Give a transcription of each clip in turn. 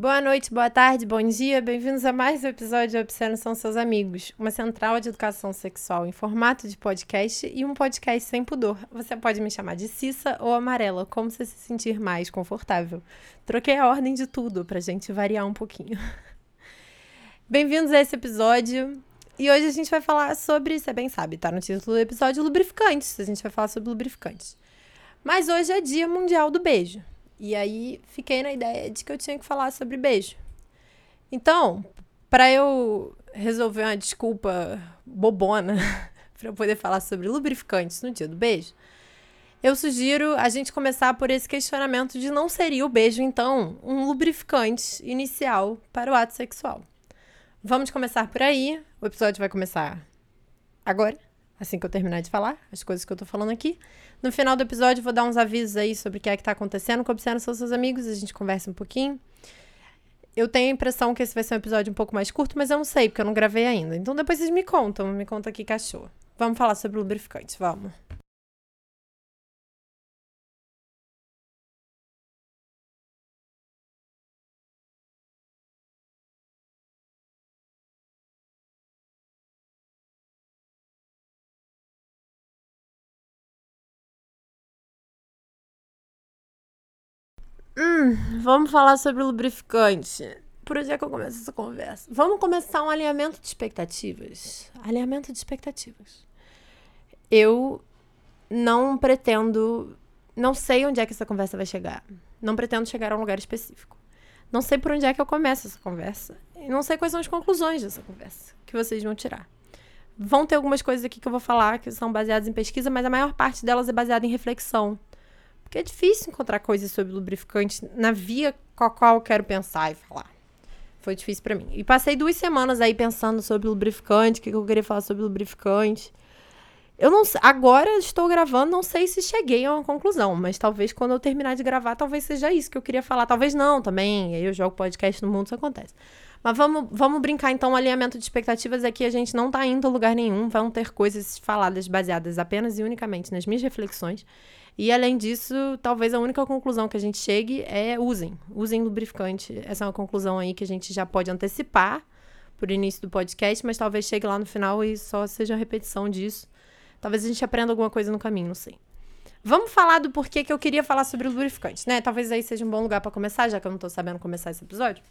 Boa noite, boa tarde, bom dia, bem-vindos a mais um episódio de Obsceno São Seus Amigos, uma central de educação sexual em formato de podcast e um podcast sem pudor. Você pode me chamar de Cissa ou Amarela, como você se sentir mais confortável. Troquei a ordem de tudo pra gente variar um pouquinho. Bem-vindos a esse episódio. E hoje a gente vai falar sobre, você bem sabe, tá no título do episódio, lubrificantes. A gente vai falar sobre lubrificantes. Mas hoje é Dia Mundial do Beijo. E aí fiquei na ideia de que eu tinha que falar sobre beijo. Então, para eu resolver uma desculpa bobona para eu poder falar sobre lubrificantes no dia do beijo, eu sugiro a gente começar por esse questionamento de não seria o beijo, então, um lubrificante inicial para o ato sexual. Vamos começar por aí. O episódio vai começar agora assim que eu terminar de falar, as coisas que eu tô falando aqui. No final do episódio, vou dar uns avisos aí sobre o que é que tá acontecendo com Observa São Seus Amigos, a gente conversa um pouquinho. Eu tenho a impressão que esse vai ser um episódio um pouco mais curto, mas eu não sei, porque eu não gravei ainda. Então depois vocês me contam, me conta aqui, cachorro. Vamos falar sobre lubrificante, vamos. Hum, vamos falar sobre lubrificante. Por onde é que eu começo essa conversa? Vamos começar um alinhamento de expectativas. Alinhamento de expectativas. Eu não pretendo. Não sei onde é que essa conversa vai chegar. Não pretendo chegar a um lugar específico. Não sei por onde é que eu começo essa conversa. E não sei quais são as conclusões dessa conversa que vocês vão tirar. Vão ter algumas coisas aqui que eu vou falar que são baseadas em pesquisa, mas a maior parte delas é baseada em reflexão porque é difícil encontrar coisas sobre lubrificante na via com a qual eu quero pensar e falar. Foi difícil para mim. E passei duas semanas aí pensando sobre lubrificante, o que eu queria falar sobre lubrificante. Eu não agora estou gravando, não sei se cheguei a uma conclusão, mas talvez quando eu terminar de gravar, talvez seja isso que eu queria falar. Talvez não, também. Aí eu jogo podcast no mundo, isso acontece. Mas vamos, vamos brincar então, o alinhamento de expectativas é que a gente não está indo a lugar nenhum, vão ter coisas faladas baseadas apenas e unicamente nas minhas reflexões. E além disso, talvez a única conclusão que a gente chegue é usem. Usem lubrificante. Essa é uma conclusão aí que a gente já pode antecipar por início do podcast, mas talvez chegue lá no final e só seja repetição disso. Talvez a gente aprenda alguma coisa no caminho, não sei. Vamos falar do porquê que eu queria falar sobre lubrificante, né? Talvez aí seja um bom lugar para começar, já que eu não tô sabendo começar esse episódio.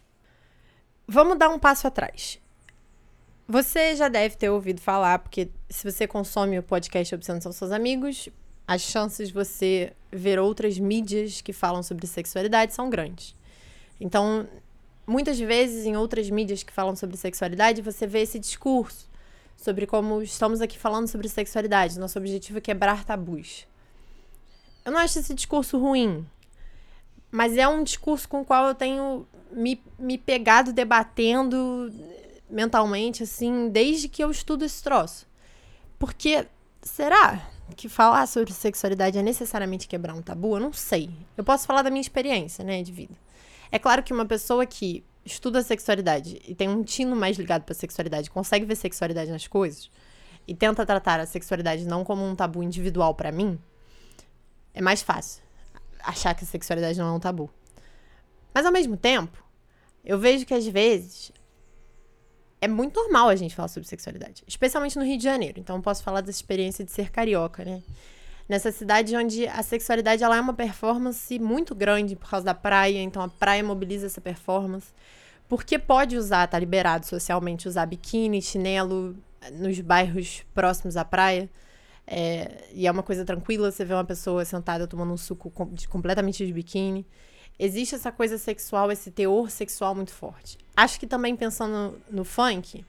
Vamos dar um passo atrás. Você já deve ter ouvido falar, porque se você consome o podcast Obsessão são seus amigos, as chances de você ver outras mídias que falam sobre sexualidade são grandes. Então, muitas vezes em outras mídias que falam sobre sexualidade, você vê esse discurso sobre como estamos aqui falando sobre sexualidade, nosso objetivo é quebrar tabus. Eu não acho esse discurso ruim, mas é um discurso com o qual eu tenho me, me pegado debatendo mentalmente, assim, desde que eu estudo esse troço. Porque, será? Que falar sobre sexualidade é necessariamente quebrar um tabu, eu não sei. Eu posso falar da minha experiência, né, de vida. É claro que uma pessoa que estuda sexualidade e tem um tino mais ligado para sexualidade, consegue ver sexualidade nas coisas e tenta tratar a sexualidade não como um tabu individual para mim, é mais fácil achar que a sexualidade não é um tabu. Mas ao mesmo tempo, eu vejo que às vezes é muito normal a gente falar sobre sexualidade, especialmente no Rio de Janeiro. Então, posso falar dessa experiência de ser carioca, né? Nessa cidade onde a sexualidade ela é uma performance muito grande por causa da praia, então a praia mobiliza essa performance. Porque pode usar, tá liberado socialmente, usar biquíni, chinelo nos bairros próximos à praia. É, e é uma coisa tranquila, você vê uma pessoa sentada tomando um suco com, de, completamente de biquíni existe essa coisa sexual, esse teor sexual muito forte. Acho que também pensando no funk,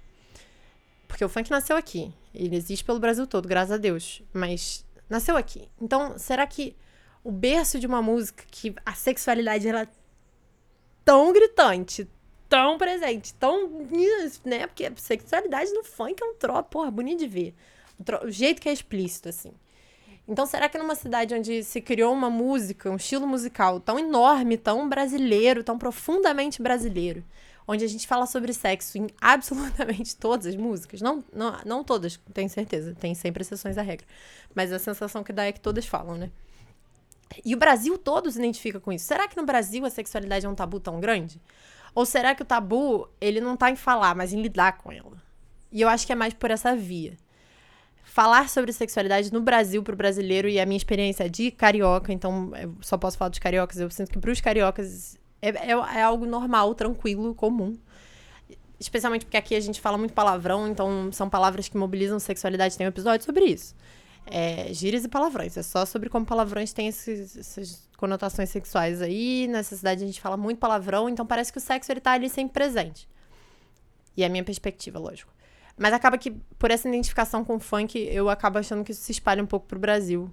porque o funk nasceu aqui. Ele existe pelo Brasil todo, graças a Deus. Mas nasceu aqui. Então, será que o berço de uma música que a sexualidade ela é tão gritante, tão presente, tão. né? Porque a sexualidade no funk é um troço, porra, bonito de ver. O, jeito que é explícito, assim. Então, será que numa cidade onde se criou uma música, um estilo musical tão enorme, tão brasileiro, tão profundamente brasileiro, onde a gente fala sobre sexo em absolutamente todas as músicas, não, não, não todas, tenho certeza, tem sempre exceções à regra, mas a sensação que dá é que todas falam, né? E o Brasil todo se identifica com isso. Será que no Brasil a sexualidade é um tabu tão grande? Ou será que o tabu, ele não tá em falar, mas em lidar com ela? E eu acho que é mais por essa via. Falar sobre sexualidade no Brasil para o brasileiro e a minha experiência de carioca, então eu só posso falar dos cariocas, eu sinto que para os cariocas é, é, é algo normal, tranquilo, comum especialmente porque aqui a gente fala muito palavrão, então são palavras que mobilizam sexualidade. Tem um episódio sobre isso. É, gírias e palavrões. É só sobre como palavrões têm esses, essas conotações sexuais aí. Nessa cidade a gente fala muito palavrão, então parece que o sexo ele tá ali sempre presente. E é a minha perspectiva, lógico. Mas acaba que, por essa identificação com o funk, eu acabo achando que isso se espalha um pouco pro Brasil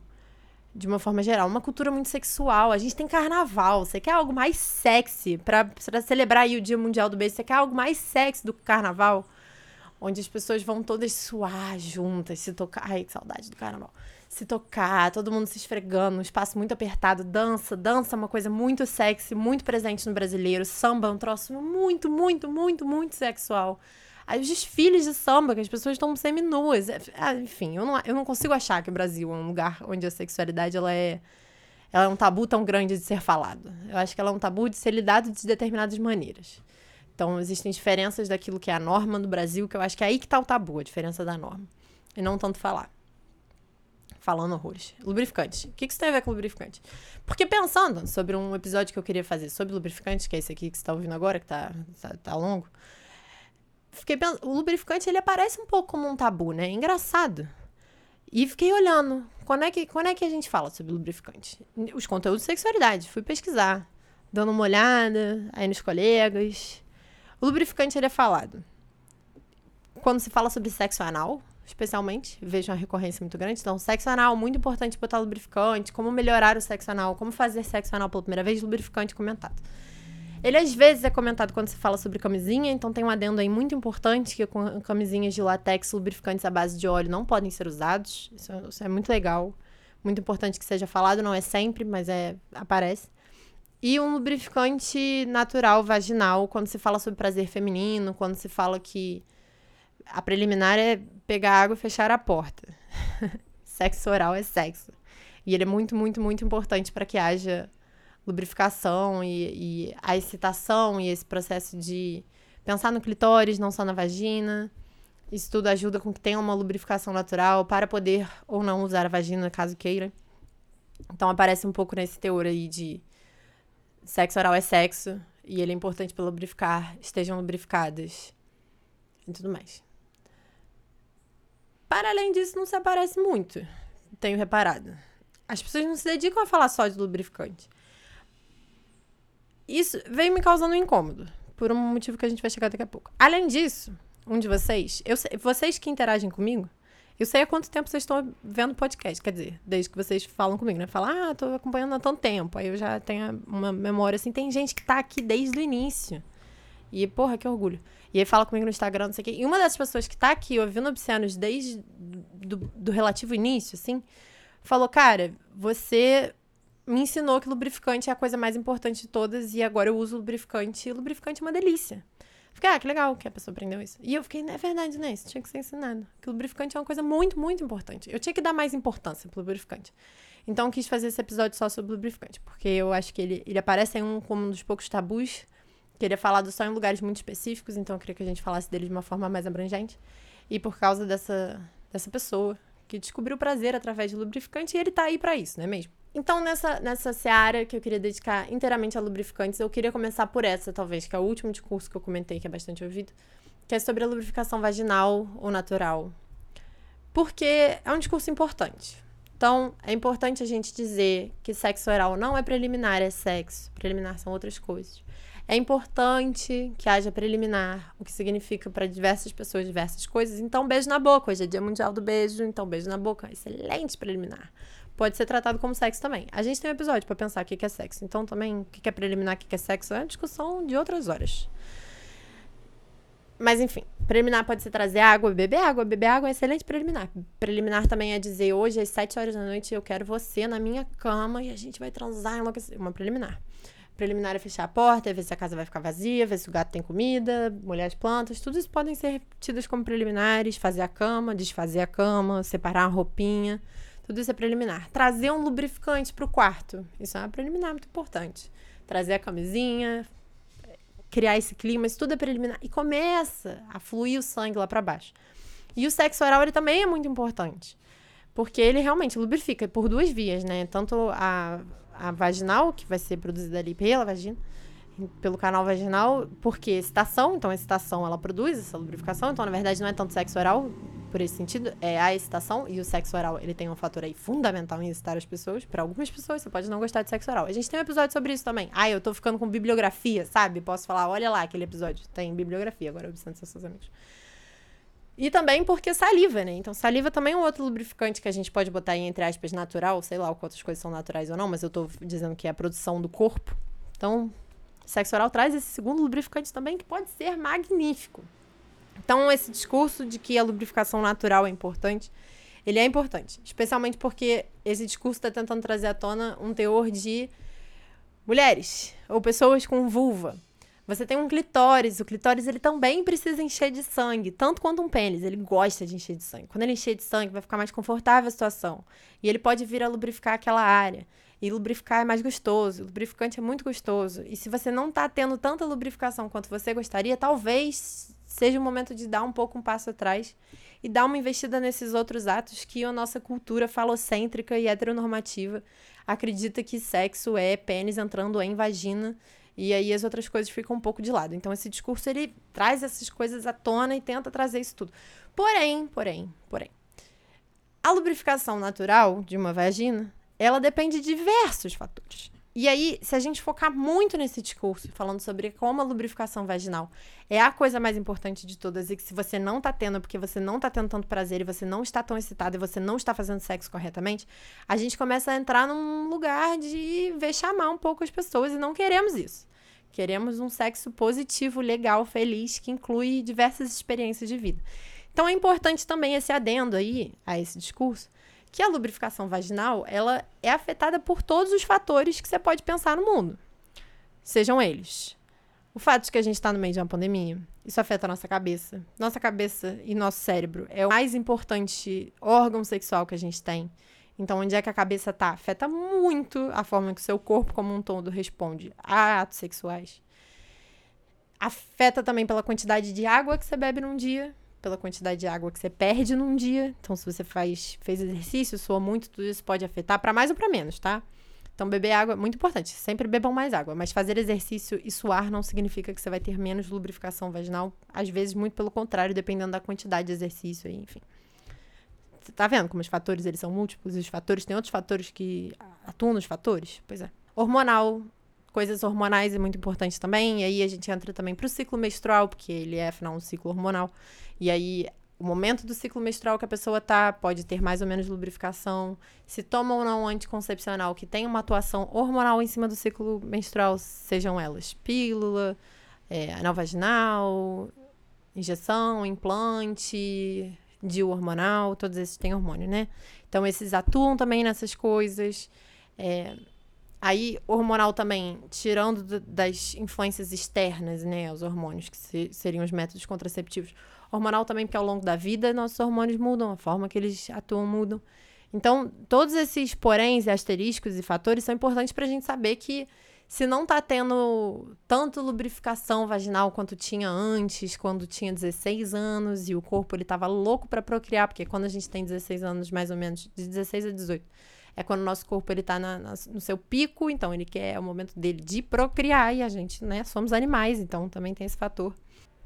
de uma forma geral. Uma cultura muito sexual. A gente tem carnaval. Você quer algo mais sexy para celebrar aí o Dia Mundial do Beijo? Você quer algo mais sexy do que carnaval? Onde as pessoas vão todas suar juntas, se tocar. Ai, que saudade do carnaval. Se tocar, todo mundo se esfregando, um espaço muito apertado. Dança, dança é uma coisa muito sexy, muito presente no brasileiro. Samba é um troço muito, muito, muito, muito sexual. Os desfiles de samba, que as pessoas estão semi-nuas. É, ah, enfim, eu não, eu não consigo achar que o Brasil é um lugar onde a sexualidade ela é, ela é um tabu tão grande de ser falado. Eu acho que ela é um tabu de ser lidado de determinadas maneiras. Então, existem diferenças daquilo que é a norma no Brasil, que eu acho que é aí que tá o tabu, a diferença da norma. E não tanto falar. Falando horrores. Lubrificante. O que, que isso tem a ver com lubrificante? Porque pensando sobre um episódio que eu queria fazer sobre lubrificante, que é esse aqui que você tá ouvindo agora, que tá, tá, tá longo, fiquei pensando, o lubrificante ele aparece um pouco como um tabu, né? Engraçado. E fiquei olhando, quando é que, quando é que a gente fala sobre lubrificante? Os conteúdos de sexualidade, fui pesquisar, dando uma olhada aí nos colegas. O lubrificante ele é falado quando se fala sobre sexo anal, especialmente, vejo uma recorrência muito grande. Então, sexo anal, muito importante botar lubrificante, como melhorar o sexo anal, como fazer sexo anal pela primeira vez, lubrificante comentado. Ele às vezes é comentado quando se fala sobre camisinha, então tem um adendo aí muito importante que com camisinhas de látex, lubrificantes à base de óleo não podem ser usados. Isso, é, isso é muito legal, muito importante que seja falado, não é sempre, mas é aparece. E um lubrificante natural vaginal, quando se fala sobre prazer feminino, quando se fala que a preliminar é pegar água e fechar a porta. sexo oral é sexo. E ele é muito, muito, muito importante para que haja lubrificação e, e a excitação e esse processo de pensar no clitóris, não só na vagina. Isso tudo ajuda com que tenha uma lubrificação natural para poder ou não usar a vagina, caso queira. Então aparece um pouco nesse teor aí de sexo oral é sexo e ele é importante para lubrificar, estejam lubrificadas e tudo mais. Para além disso, não se aparece muito, tenho reparado. As pessoas não se dedicam a falar só de lubrificante. Isso veio me causando um incômodo, por um motivo que a gente vai chegar daqui a pouco. Além disso, um de vocês, eu vocês que interagem comigo, eu sei há quanto tempo vocês estão vendo podcast, quer dizer, desde que vocês falam comigo, né? Falam, ah, tô acompanhando há tanto tempo. Aí eu já tenho uma memória assim, tem gente que tá aqui desde o início. E, porra, que orgulho. E aí fala comigo no Instagram, não sei o quê. E uma das pessoas que tá aqui ouvindo Obscenos desde do, do relativo início, assim, falou, cara, você me ensinou que lubrificante é a coisa mais importante de todas e agora eu uso lubrificante e lubrificante é uma delícia. Fiquei, ah, que legal que a pessoa aprendeu isso. E eu fiquei, é verdade, né? Isso tinha que ser ensinado. Que lubrificante é uma coisa muito, muito importante. Eu tinha que dar mais importância pro lubrificante. Então, quis fazer esse episódio só sobre lubrificante, porque eu acho que ele, ele aparece em um como um dos poucos tabus que ele é falado só em lugares muito específicos, então eu queria que a gente falasse dele de uma forma mais abrangente. E por causa dessa, dessa pessoa que descobriu o prazer através de lubrificante, e ele tá aí para isso, não é mesmo? Então, nessa, nessa seara que eu queria dedicar inteiramente a lubrificantes, eu queria começar por essa, talvez, que é o último discurso que eu comentei, que é bastante ouvido, que é sobre a lubrificação vaginal ou natural. Porque é um discurso importante. Então, é importante a gente dizer que sexo oral não é preliminar, é sexo. Preliminar são outras coisas. É importante que haja preliminar, o que significa para diversas pessoas diversas coisas. Então, beijo na boca. Hoje é Dia Mundial do Beijo, então beijo na boca. Excelente preliminar pode ser tratado como sexo também. A gente tem um episódio para pensar o que é sexo. Então, também, o que é preliminar, o que é sexo, é uma discussão de outras horas. Mas, enfim, preliminar pode ser trazer água, beber água. Beber água é excelente preliminar. Preliminar também é dizer, hoje, às 7 horas da noite, eu quero você na minha cama e a gente vai transar enlouquecer. Uma preliminar. Preliminar é fechar a porta, é ver se a casa vai ficar vazia, ver se o gato tem comida, molhar as plantas. Tudo isso podem ser tidos como preliminares. Fazer a cama, desfazer a cama, separar a roupinha. Tudo isso é preliminar. Trazer um lubrificante para o quarto. Isso é uma preliminar muito importante. Trazer a camisinha, criar esse clima, isso tudo é preliminar. E começa a fluir o sangue lá para baixo. E o sexo oral, ele também é muito importante. Porque ele realmente lubrifica por duas vias, né? Tanto a, a vaginal, que vai ser produzida ali pela vagina, pelo canal vaginal, porque excitação, então a excitação ela produz essa lubrificação, então na verdade não é tanto sexo oral, por esse sentido, é a excitação e o sexo oral, ele tem um fator aí fundamental em excitar as pessoas. Para algumas pessoas, você pode não gostar de sexo oral. A gente tem um episódio sobre isso também. Ah, eu tô ficando com bibliografia, sabe? Posso falar, olha lá aquele episódio. Tem bibliografia, agora obstante seus amigos. E também porque saliva, né? Então, saliva também é um outro lubrificante que a gente pode botar em, entre aspas, natural. Sei lá quantas coisas são naturais ou não, mas eu tô dizendo que é a produção do corpo. Então, sexo oral traz esse segundo lubrificante também que pode ser magnífico. Então, esse discurso de que a lubrificação natural é importante, ele é importante. Especialmente porque esse discurso está tentando trazer à tona um teor de mulheres ou pessoas com vulva. Você tem um clitóris, o clitóris ele também precisa encher de sangue, tanto quanto um pênis, ele gosta de encher de sangue. Quando ele encher de sangue, vai ficar mais confortável a situação. E ele pode vir a lubrificar aquela área. E lubrificar é mais gostoso, lubrificante é muito gostoso. E se você não está tendo tanta lubrificação quanto você gostaria, talvez seja o momento de dar um pouco um passo atrás e dar uma investida nesses outros atos que a nossa cultura falocêntrica e heteronormativa acredita que sexo é pênis entrando em vagina e aí as outras coisas ficam um pouco de lado. Então esse discurso ele traz essas coisas à tona e tenta trazer isso tudo. Porém, porém, porém, a lubrificação natural de uma vagina, ela depende de diversos fatores. E aí, se a gente focar muito nesse discurso, falando sobre como a lubrificação vaginal é a coisa mais importante de todas, e que se você não tá tendo, porque você não tá tendo tanto prazer, e você não está tão excitado, e você não está fazendo sexo corretamente, a gente começa a entrar num lugar de vexamar um pouco as pessoas, e não queremos isso. Queremos um sexo positivo, legal, feliz, que inclui diversas experiências de vida. Então é importante também esse adendo aí a esse discurso, que a lubrificação vaginal ela é afetada por todos os fatores que você pode pensar no mundo. Sejam eles o fato de que a gente está no meio de uma pandemia, isso afeta a nossa cabeça. Nossa cabeça e nosso cérebro é o mais importante órgão sexual que a gente tem. Então, onde é que a cabeça tá? Afeta muito a forma que o seu corpo, como um todo, responde a atos sexuais. Afeta também pela quantidade de água que você bebe num dia pela quantidade de água que você perde num dia. Então, se você faz, fez exercício, soa muito, tudo isso pode afetar para mais ou para menos, tá? Então, beber água é muito importante. Sempre bebam mais água. Mas fazer exercício e suar não significa que você vai ter menos lubrificação vaginal. Às vezes, muito pelo contrário, dependendo da quantidade de exercício, enfim. Você tá vendo como os fatores eles são múltiplos? Os fatores, tem outros fatores que atuam nos fatores? Pois é. Hormonal, coisas hormonais é muito importante também. E aí a gente entra também pro ciclo menstrual, porque ele é, afinal, um ciclo hormonal. E aí, o momento do ciclo menstrual que a pessoa tá pode ter mais ou menos lubrificação. Se toma ou não anticoncepcional que tem uma atuação hormonal em cima do ciclo menstrual, sejam elas pílula, é, anel vaginal, injeção, implante, DIU hormonal, todos esses têm hormônio, né? Então, esses atuam também nessas coisas. É, Aí, hormonal também, tirando das influências externas, né, os hormônios, que se, seriam os métodos contraceptivos. Hormonal também, porque ao longo da vida nossos hormônios mudam, a forma que eles atuam mudam. Então, todos esses poréns, asteriscos e fatores são importantes para a gente saber que se não está tendo tanto lubrificação vaginal quanto tinha antes, quando tinha 16 anos e o corpo ele estava louco para procriar, porque quando a gente tem 16 anos, mais ou menos, de 16 a 18, é quando o nosso corpo ele tá na, na, no seu pico, então ele quer é o momento dele de procriar e a gente, né, somos animais, então também tem esse fator.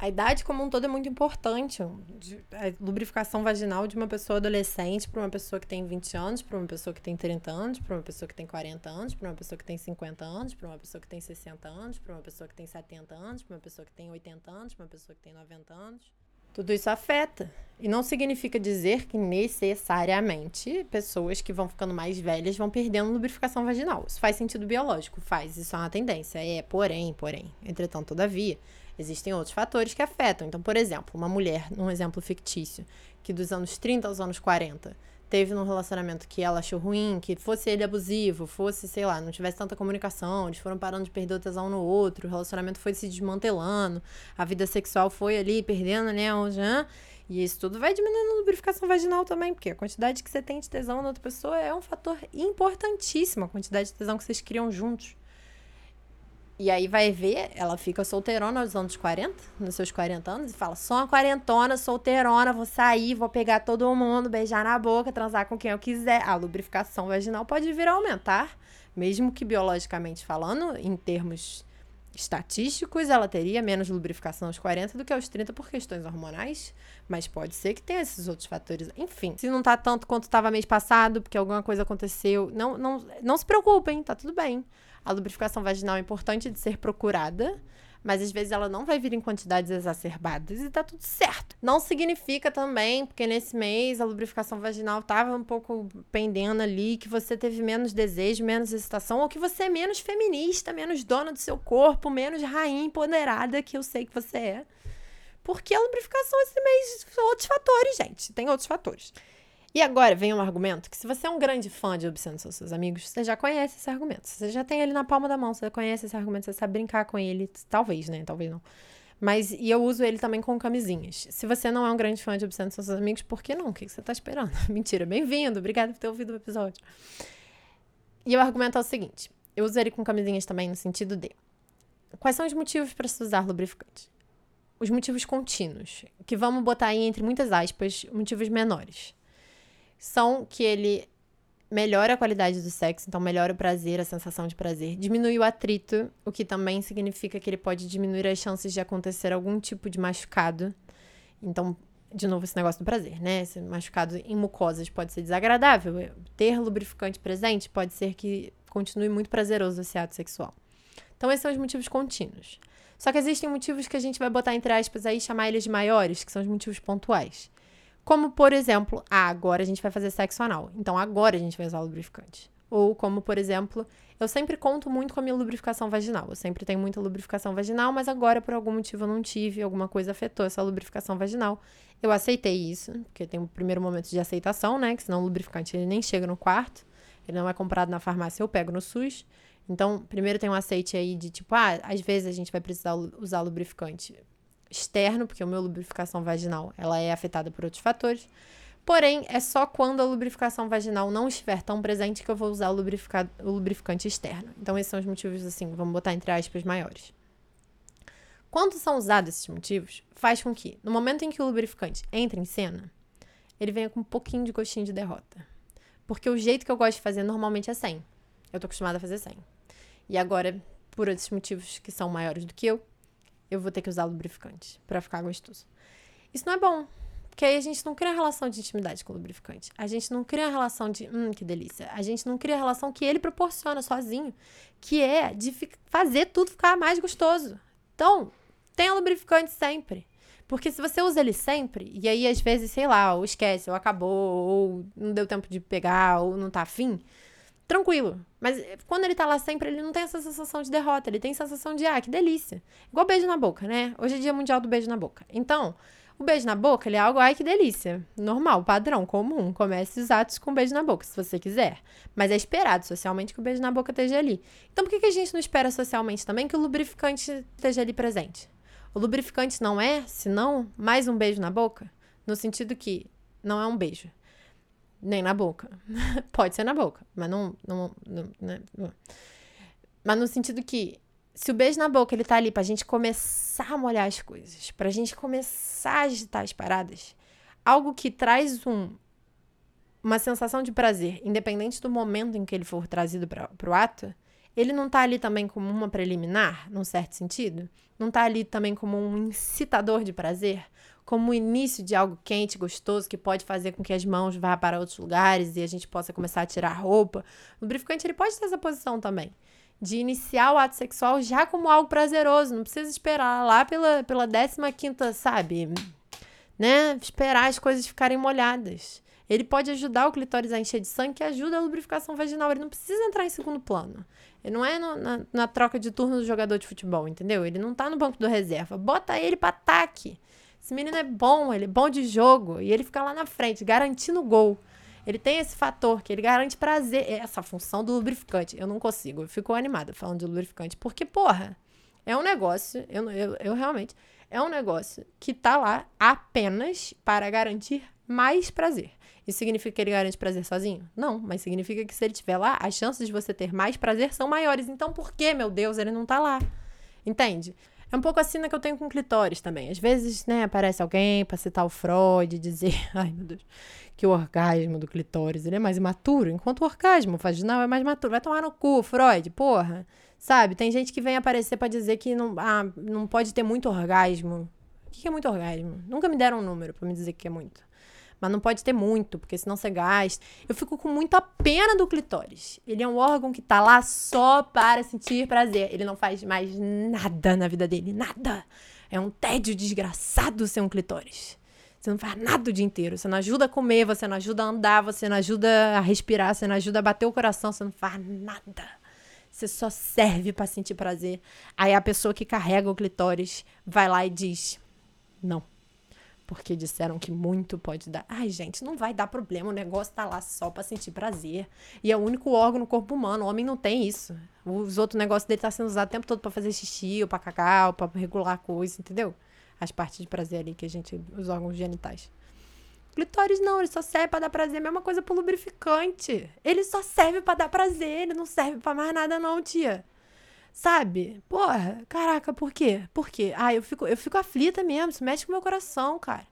A idade como um todo é muito importante. A lubrificação vaginal de uma pessoa adolescente para uma pessoa que tem 20 anos, para uma pessoa que tem 30 anos, para uma pessoa que tem 40 anos, para uma pessoa que tem 50 anos, para uma pessoa que tem 60 anos, para uma pessoa que tem 70 anos, para uma pessoa que tem 80 anos, para uma pessoa que tem 90 anos. Tudo isso afeta. E não significa dizer que necessariamente pessoas que vão ficando mais velhas vão perdendo lubrificação vaginal. Isso faz sentido biológico, faz. Isso é uma tendência. É, porém, porém. Entretanto, todavia, existem outros fatores que afetam. Então, por exemplo, uma mulher, num exemplo fictício, que dos anos 30 aos anos 40 teve num relacionamento que ela achou ruim, que fosse ele abusivo, fosse, sei lá, não tivesse tanta comunicação, eles foram parando de perder o tesão no outro, o relacionamento foi se desmantelando, a vida sexual foi ali perdendo, né, o já, e isso tudo vai diminuindo a lubrificação vaginal também, porque a quantidade que você tem de tesão na outra pessoa é um fator importantíssimo, a quantidade de tesão que vocês criam juntos. E aí vai ver, ela fica solteirona aos anos 40, nos seus 40 anos, e fala: sou uma quarentona, solteirona, vou sair, vou pegar todo mundo, beijar na boca, transar com quem eu quiser. A lubrificação vaginal pode vir a aumentar, mesmo que biologicamente falando, em termos estatísticos, ela teria menos lubrificação aos 40 do que aos 30 por questões hormonais, mas pode ser que tenha esses outros fatores. Enfim, se não tá tanto quanto estava mês passado, porque alguma coisa aconteceu, não, não, não se preocupem, tá tudo bem. A lubrificação vaginal é importante de ser procurada, mas às vezes ela não vai vir em quantidades exacerbadas e tá tudo certo. Não significa também, porque nesse mês a lubrificação vaginal tava um pouco pendendo ali, que você teve menos desejo, menos excitação, ou que você é menos feminista, menos dona do seu corpo, menos rainha empoderada, que eu sei que você é. Porque a lubrificação esse mês são outros fatores, gente. Tem outros fatores. E agora vem um argumento que, se você é um grande fã de Obsceno São Seus Amigos, você já conhece esse argumento. Você já tem ele na palma da mão, você conhece esse argumento, você sabe brincar com ele. Talvez, né? Talvez não. Mas, e eu uso ele também com camisinhas. Se você não é um grande fã de Obsceno São Seus Amigos, por que não? O que você tá esperando? Mentira, bem-vindo. Obrigada por ter ouvido o episódio. E o argumento é o seguinte: eu uso ele com camisinhas também no sentido de. Quais são os motivos para se usar lubrificante? Os motivos contínuos, que vamos botar aí entre muitas aspas, motivos menores são que ele melhora a qualidade do sexo, então melhora o prazer, a sensação de prazer, diminui o atrito, o que também significa que ele pode diminuir as chances de acontecer algum tipo de machucado. Então, de novo, esse negócio do prazer, né? Esse machucado em mucosas pode ser desagradável. Ter lubrificante presente pode ser que continue muito prazeroso esse ato sexual. Então, esses são os motivos contínuos. Só que existem motivos que a gente vai botar entre aspas aí, chamar eles de maiores, que são os motivos pontuais. Como, por exemplo, ah, agora a gente vai fazer sexo anal. Então, agora a gente vai usar lubrificante. Ou como, por exemplo, eu sempre conto muito com a minha lubrificação vaginal. Eu sempre tenho muita lubrificação vaginal, mas agora, por algum motivo, eu não tive, alguma coisa afetou essa lubrificação vaginal. Eu aceitei isso, porque tem um primeiro momento de aceitação, né? Que senão o lubrificante ele nem chega no quarto. Ele não é comprado na farmácia, eu pego no SUS. Então, primeiro tem um aceite aí de tipo, ah, às vezes a gente vai precisar usar lubrificante externo, porque o meu lubrificação vaginal ela é afetada por outros fatores. Porém, é só quando a lubrificação vaginal não estiver tão presente que eu vou usar o, o lubrificante externo. Então, esses são os motivos, assim, vamos botar entre aspas, maiores. Quando são usados esses motivos, faz com que, no momento em que o lubrificante entra em cena, ele venha com um pouquinho de gostinho de derrota. Porque o jeito que eu gosto de fazer normalmente é sem. Eu tô acostumada a fazer sem. E agora, por outros motivos que são maiores do que eu, eu vou ter que usar lubrificante para ficar gostoso. Isso não é bom, porque aí a gente não cria relação de intimidade com o lubrificante. A gente não cria relação de, hum, que delícia. A gente não cria a relação que ele proporciona sozinho, que é de fazer tudo ficar mais gostoso. Então, tenha lubrificante sempre. Porque se você usa ele sempre, e aí às vezes, sei lá, ou esquece, ou acabou, ou não deu tempo de pegar, ou não tá afim, tranquilo. Mas eh, quando ele tá lá sempre, ele não tem essa sensação de derrota, ele tem sensação de, ah, que delícia. Igual beijo na boca, né? Hoje é dia mundial do beijo na boca. Então, o beijo na boca, ele é algo, ai, que delícia. Normal, padrão, comum. Comece os atos com beijo na boca, se você quiser. Mas é esperado socialmente que o beijo na boca esteja ali. Então, por que, que a gente não espera socialmente também que o lubrificante esteja ali presente? O lubrificante não é, senão, mais um beijo na boca? No sentido que não é um beijo nem na boca. Pode ser na boca, mas não. não, não, né? Mas no sentido que, se o beijo na boca ele tá ali pra gente começar a molhar as coisas, pra gente começar a agitar as paradas, algo que traz um, uma sensação de prazer, independente do momento em que ele for trazido para o ato, ele não tá ali também como uma preliminar, num certo sentido? Não tá ali também como um incitador de prazer? Como o início de algo quente, gostoso, que pode fazer com que as mãos vá para outros lugares e a gente possa começar a tirar roupa. O lubrificante ele pode ter essa posição também. De iniciar o ato sexual já como algo prazeroso. Não precisa esperar lá pela, pela 15, sabe? Né? Esperar as coisas ficarem molhadas. Ele pode ajudar o clitóris a encher de sangue, que ajuda a lubrificação vaginal. Ele não precisa entrar em segundo plano. Ele não é no, na, na, troca de turno do jogador de futebol, entendeu? Ele não tá no banco do reserva. Bota ele para ataque. Esse menino é bom, ele é bom de jogo. E ele fica lá na frente, garantindo gol. Ele tem esse fator que ele garante prazer. Essa função do lubrificante. Eu não consigo. Eu fico animada falando de lubrificante. Porque, porra, é um negócio. Eu, eu, eu realmente. É um negócio que tá lá apenas para garantir mais prazer. Isso significa que ele garante prazer sozinho? Não, mas significa que se ele estiver lá, as chances de você ter mais prazer são maiores. Então por que, meu Deus, ele não tá lá? Entende? É um pouco assim que eu tenho com clitóris também. Às vezes, né, aparece alguém para citar o Freud e dizer, ai meu Deus, que o orgasmo do clitóris ele é mais imaturo, enquanto o orgasmo vaginal é mais maturo. Vai tomar no cu, Freud, porra. Sabe? Tem gente que vem aparecer para dizer que não, ah, não pode ter muito orgasmo. O que é muito orgasmo? Nunca me deram um número para me dizer que é muito mas não pode ter muito, porque senão você gasta. Eu fico com muita pena do clitóris. Ele é um órgão que tá lá só para sentir prazer. Ele não faz mais nada na vida dele, nada. É um tédio desgraçado ser um clitóris. Você não faz nada o dia inteiro. Você não ajuda a comer, você não ajuda a andar, você não ajuda a respirar, você não ajuda a bater o coração, você não faz nada. Você só serve para sentir prazer. Aí a pessoa que carrega o clitóris vai lá e diz: Não porque disseram que muito pode dar. Ai, gente, não vai dar problema, o negócio tá lá só para sentir prazer. E é o único órgão no corpo humano, o homem não tem isso. Os outros negócios dele tá sendo usado o tempo todo para fazer xixi, ou pra cagar, ou pra regular coisa, entendeu? As partes de prazer ali que a gente, os órgãos genitais. Clitóris não, ele só serve para dar prazer, mesma coisa pro lubrificante. Ele só serve para dar prazer, ele não serve para mais nada não, tia. Sabe? Porra, caraca, por quê? Por quê? Ah, eu fico, eu fico aflita mesmo, isso mexe com o meu coração, cara.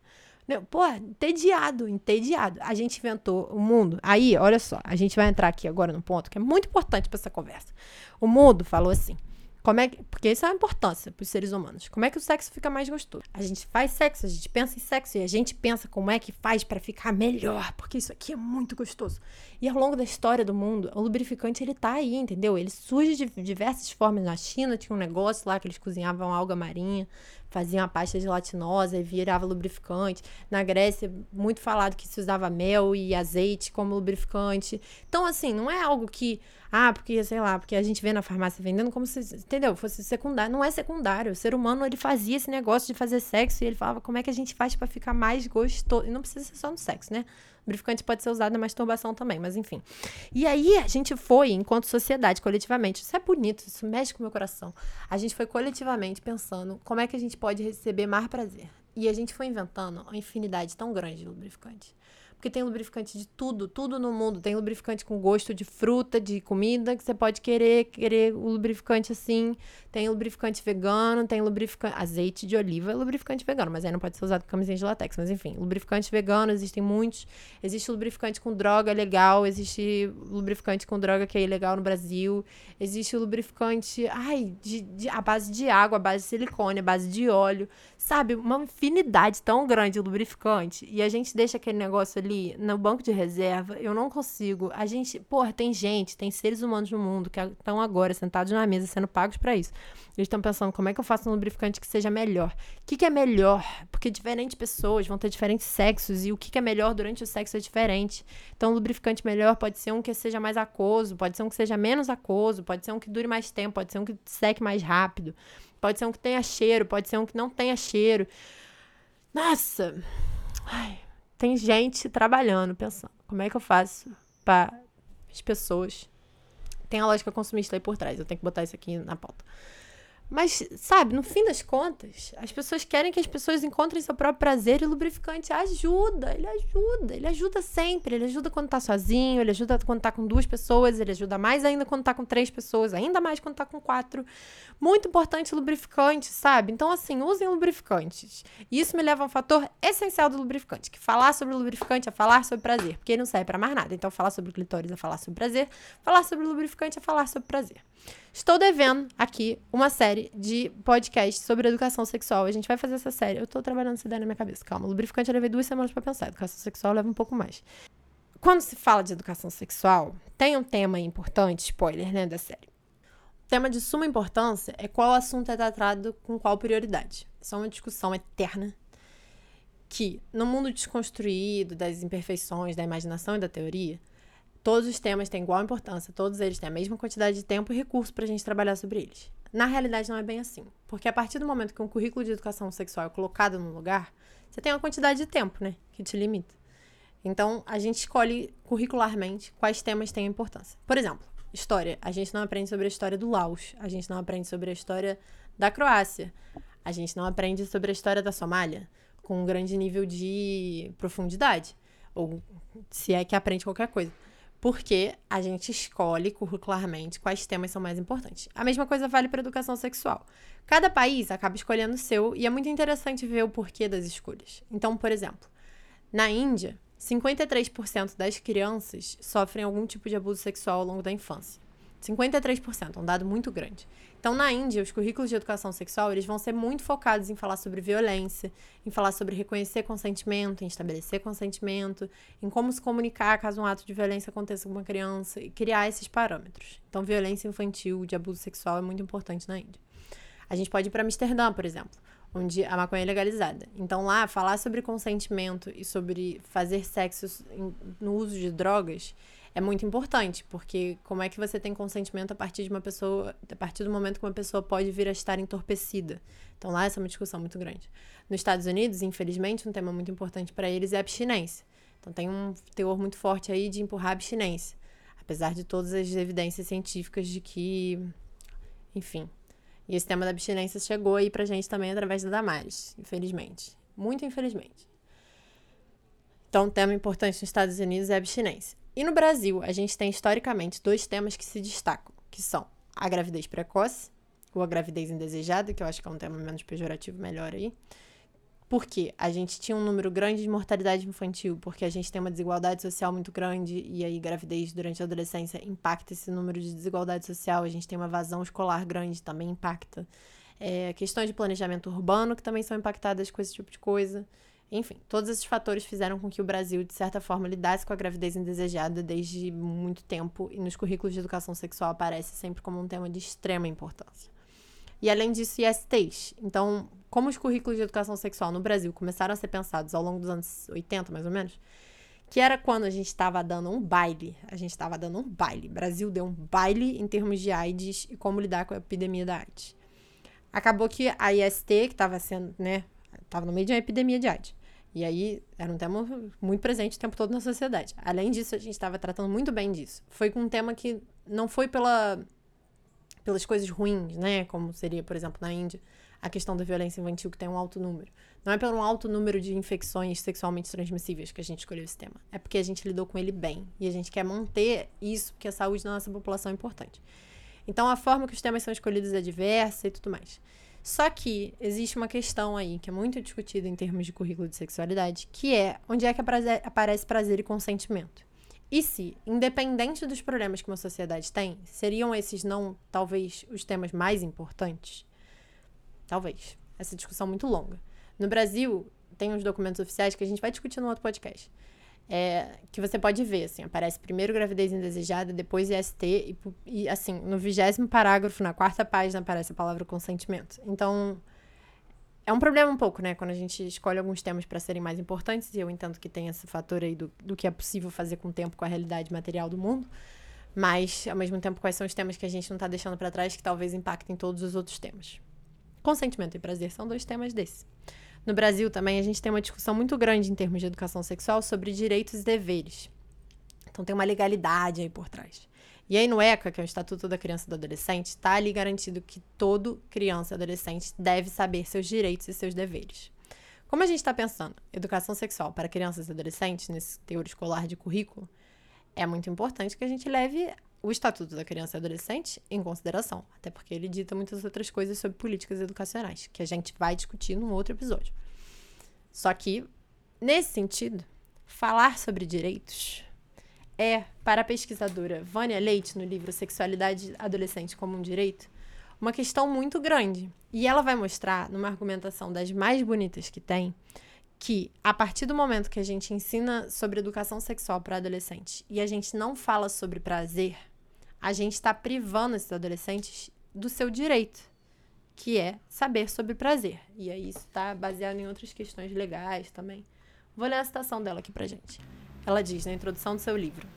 Porra, entediado, entediado. A gente inventou o mundo. Aí, olha só, a gente vai entrar aqui agora num ponto que é muito importante para essa conversa. O mundo falou assim: como é que, porque isso é a importância para os seres humanos. Como é que o sexo fica mais gostoso? A gente faz sexo, a gente pensa em sexo e a gente pensa como é que faz para ficar melhor, porque isso aqui é muito gostoso. E ao longo da história do mundo, o lubrificante ele tá aí, entendeu? Ele surge de diversas formas. Na China tinha um negócio lá que eles cozinhavam alga marinha, faziam a pasta gelatinosa e virava lubrificante. Na Grécia, muito falado que se usava mel e azeite como lubrificante. Então, assim, não é algo que, ah, porque, sei lá, porque a gente vê na farmácia vendendo como se, entendeu? Fosse secundário. Não é secundário. O ser humano, ele fazia esse negócio de fazer sexo e ele falava como é que a gente faz para ficar mais gostoso. E não precisa ser só no sexo, né? Lubrificante pode ser usado na masturbação também, mas enfim. E aí a gente foi, enquanto sociedade, coletivamente, isso é bonito, isso mexe com o meu coração. A gente foi coletivamente pensando como é que a gente pode receber mais prazer. E a gente foi inventando uma infinidade tão grande de lubrificante. Porque tem lubrificante de tudo, tudo no mundo. Tem lubrificante com gosto de fruta, de comida, que você pode querer, querer o lubrificante assim. Tem lubrificante vegano, tem lubrificante. Azeite de oliva é lubrificante vegano, mas aí não pode ser usado com camisinha de latex. Mas enfim, lubrificante vegano, existem muitos. Existe lubrificante com droga legal, existe lubrificante com droga que é ilegal no Brasil. Existe lubrificante, ai, de, de, a base de água, a base de silicone, a base de óleo. Sabe? Uma infinidade tão grande de lubrificante. E a gente deixa aquele negócio ali ali no banco de reserva, eu não consigo. A gente, porra, tem gente, tem seres humanos no mundo que estão agora sentados na mesa sendo pagos para isso. Eles estão pensando como é que eu faço um lubrificante que seja melhor. O que, que é melhor? Porque diferentes pessoas vão ter diferentes sexos e o que, que é melhor durante o sexo é diferente. Então, o lubrificante melhor pode ser um que seja mais aquoso, pode ser um que seja menos aquoso, pode ser um que dure mais tempo, pode ser um que seque mais rápido, pode ser um que tenha cheiro, pode ser um que não tenha cheiro. Nossa! Ai, tem gente trabalhando, pensando, como é que eu faço para as pessoas. Tem a lógica consumista aí por trás, eu tenho que botar isso aqui na pauta. Mas, sabe, no fim das contas, as pessoas querem que as pessoas encontrem seu próprio prazer e lubrificante ajuda, ele ajuda, ele ajuda sempre, ele ajuda quando tá sozinho, ele ajuda quando tá com duas pessoas, ele ajuda mais ainda quando tá com três pessoas, ainda mais quando tá com quatro. Muito importante lubrificante, sabe? Então, assim, usem lubrificantes. E isso me leva a um fator essencial do lubrificante, que falar sobre lubrificante é falar sobre prazer, porque ele não serve para mais nada. Então, falar sobre clitóris é falar sobre prazer, falar sobre lubrificante é falar sobre prazer. Estou devendo aqui uma série de podcasts sobre educação sexual. A gente vai fazer essa série. Eu estou trabalhando essa ideia na minha cabeça. Calma, lubrificante eu levei duas semanas para pensar. Educação sexual leva um pouco mais. Quando se fala de educação sexual, tem um tema importante, spoiler, né, da série. O tema de suma importância é qual assunto é tratado com qual prioridade. Isso é uma discussão eterna que, no mundo desconstruído das imperfeições da imaginação e da teoria, Todos os temas têm igual importância, todos eles têm a mesma quantidade de tempo e recurso para a gente trabalhar sobre eles. Na realidade, não é bem assim. Porque a partir do momento que um currículo de educação sexual é colocado no lugar, você tem uma quantidade de tempo, né? Que te limita. Então, a gente escolhe curricularmente quais temas têm importância. Por exemplo, história. A gente não aprende sobre a história do Laos. A gente não aprende sobre a história da Croácia. A gente não aprende sobre a história da Somália. com um grande nível de profundidade, ou se é que aprende qualquer coisa. Porque a gente escolhe curricularmente quais temas são mais importantes. A mesma coisa vale para educação sexual. Cada país acaba escolhendo o seu e é muito interessante ver o porquê das escolhas. Então, por exemplo, na Índia, 53% das crianças sofrem algum tipo de abuso sexual ao longo da infância. 53%, um dado muito grande. Então, na Índia, os currículos de educação sexual, eles vão ser muito focados em falar sobre violência, em falar sobre reconhecer consentimento, em estabelecer consentimento, em como se comunicar caso um ato de violência aconteça com uma criança e criar esses parâmetros. Então, violência infantil, de abuso sexual é muito importante na Índia. A gente pode ir para Amsterdã, por exemplo, onde a maconha é legalizada. Então, lá, falar sobre consentimento e sobre fazer sexo no uso de drogas é muito importante, porque como é que você tem consentimento a partir de uma pessoa, a partir do momento que uma pessoa pode vir a estar entorpecida? Então lá essa é uma discussão muito grande. Nos Estados Unidos, infelizmente, um tema muito importante para eles é a abstinência. Então tem um teor muito forte aí de empurrar a abstinência, apesar de todas as evidências científicas de que, enfim. E esse tema da abstinência chegou aí pra gente também através da Damares, infelizmente. Muito infelizmente. Então, um tema importante nos Estados Unidos é a abstinência. E no Brasil, a gente tem historicamente dois temas que se destacam, que são a gravidez precoce, ou a gravidez indesejada, que eu acho que é um tema menos pejorativo, melhor aí. Porque a gente tinha um número grande de mortalidade infantil, porque a gente tem uma desigualdade social muito grande, e aí gravidez durante a adolescência impacta esse número de desigualdade social, a gente tem uma vazão escolar grande, também impacta. É, questões de planejamento urbano, que também são impactadas com esse tipo de coisa. Enfim, todos esses fatores fizeram com que o Brasil, de certa forma, lidasse com a gravidez indesejada desde muito tempo e nos currículos de educação sexual aparece sempre como um tema de extrema importância. E além disso, ISTs. Então, como os currículos de educação sexual no Brasil começaram a ser pensados ao longo dos anos 80, mais ou menos, que era quando a gente estava dando um baile. A gente estava dando um baile. O Brasil deu um baile em termos de AIDS e como lidar com a epidemia da AIDS. Acabou que a IST, que estava sendo, né, estava no meio de uma epidemia de AIDS. E aí era um tema muito presente o tempo todo na sociedade. Além disso, a gente estava tratando muito bem disso. Foi com um tema que não foi pela, pelas coisas ruins, né? Como seria, por exemplo, na Índia, a questão da violência infantil, que tem um alto número. Não é pelo um alto número de infecções sexualmente transmissíveis que a gente escolheu esse tema. É porque a gente lidou com ele bem. E a gente quer manter isso, porque a saúde da nossa população é importante. Então, a forma que os temas são escolhidos é diversa e tudo mais. Só que existe uma questão aí que é muito discutida em termos de currículo de sexualidade, que é onde é que aparece prazer e consentimento. E se, independente dos problemas que uma sociedade tem, seriam esses não, talvez, os temas mais importantes? Talvez. Essa discussão é muito longa. No Brasil, tem uns documentos oficiais que a gente vai discutir no outro podcast é, que você pode ver, assim, aparece primeiro gravidez indesejada, depois IST, e, e assim, no vigésimo parágrafo, na quarta página, aparece a palavra consentimento. Então, é um problema um pouco, né, quando a gente escolhe alguns temas para serem mais importantes, e eu entendo que tem esse fator aí do, do que é possível fazer com o tempo, com a realidade material do mundo, mas, ao mesmo tempo, quais são os temas que a gente não está deixando para trás que talvez impactem todos os outros temas. Consentimento e prazer são dois temas desses. No Brasil também a gente tem uma discussão muito grande em termos de educação sexual sobre direitos e deveres. Então tem uma legalidade aí por trás. E aí no ECA, que é o Estatuto da Criança e do Adolescente, está ali garantido que todo criança e adolescente deve saber seus direitos e seus deveres. Como a gente está pensando educação sexual para crianças e adolescentes nesse teor escolar de currículo, é muito importante que a gente leve o Estatuto da Criança e Adolescente em consideração, até porque ele dita muitas outras coisas sobre políticas educacionais, que a gente vai discutir num outro episódio. Só que, nesse sentido, falar sobre direitos é, para a pesquisadora Vânia Leite, no livro Sexualidade Adolescente como um Direito, uma questão muito grande. E ela vai mostrar, numa argumentação das mais bonitas que tem, que a partir do momento que a gente ensina sobre educação sexual para adolescentes e a gente não fala sobre prazer, a gente está privando esses adolescentes do seu direito, que é saber sobre prazer. E aí isso está baseado em outras questões legais também. Vou ler a citação dela aqui pra gente. Ela diz na introdução do seu livro: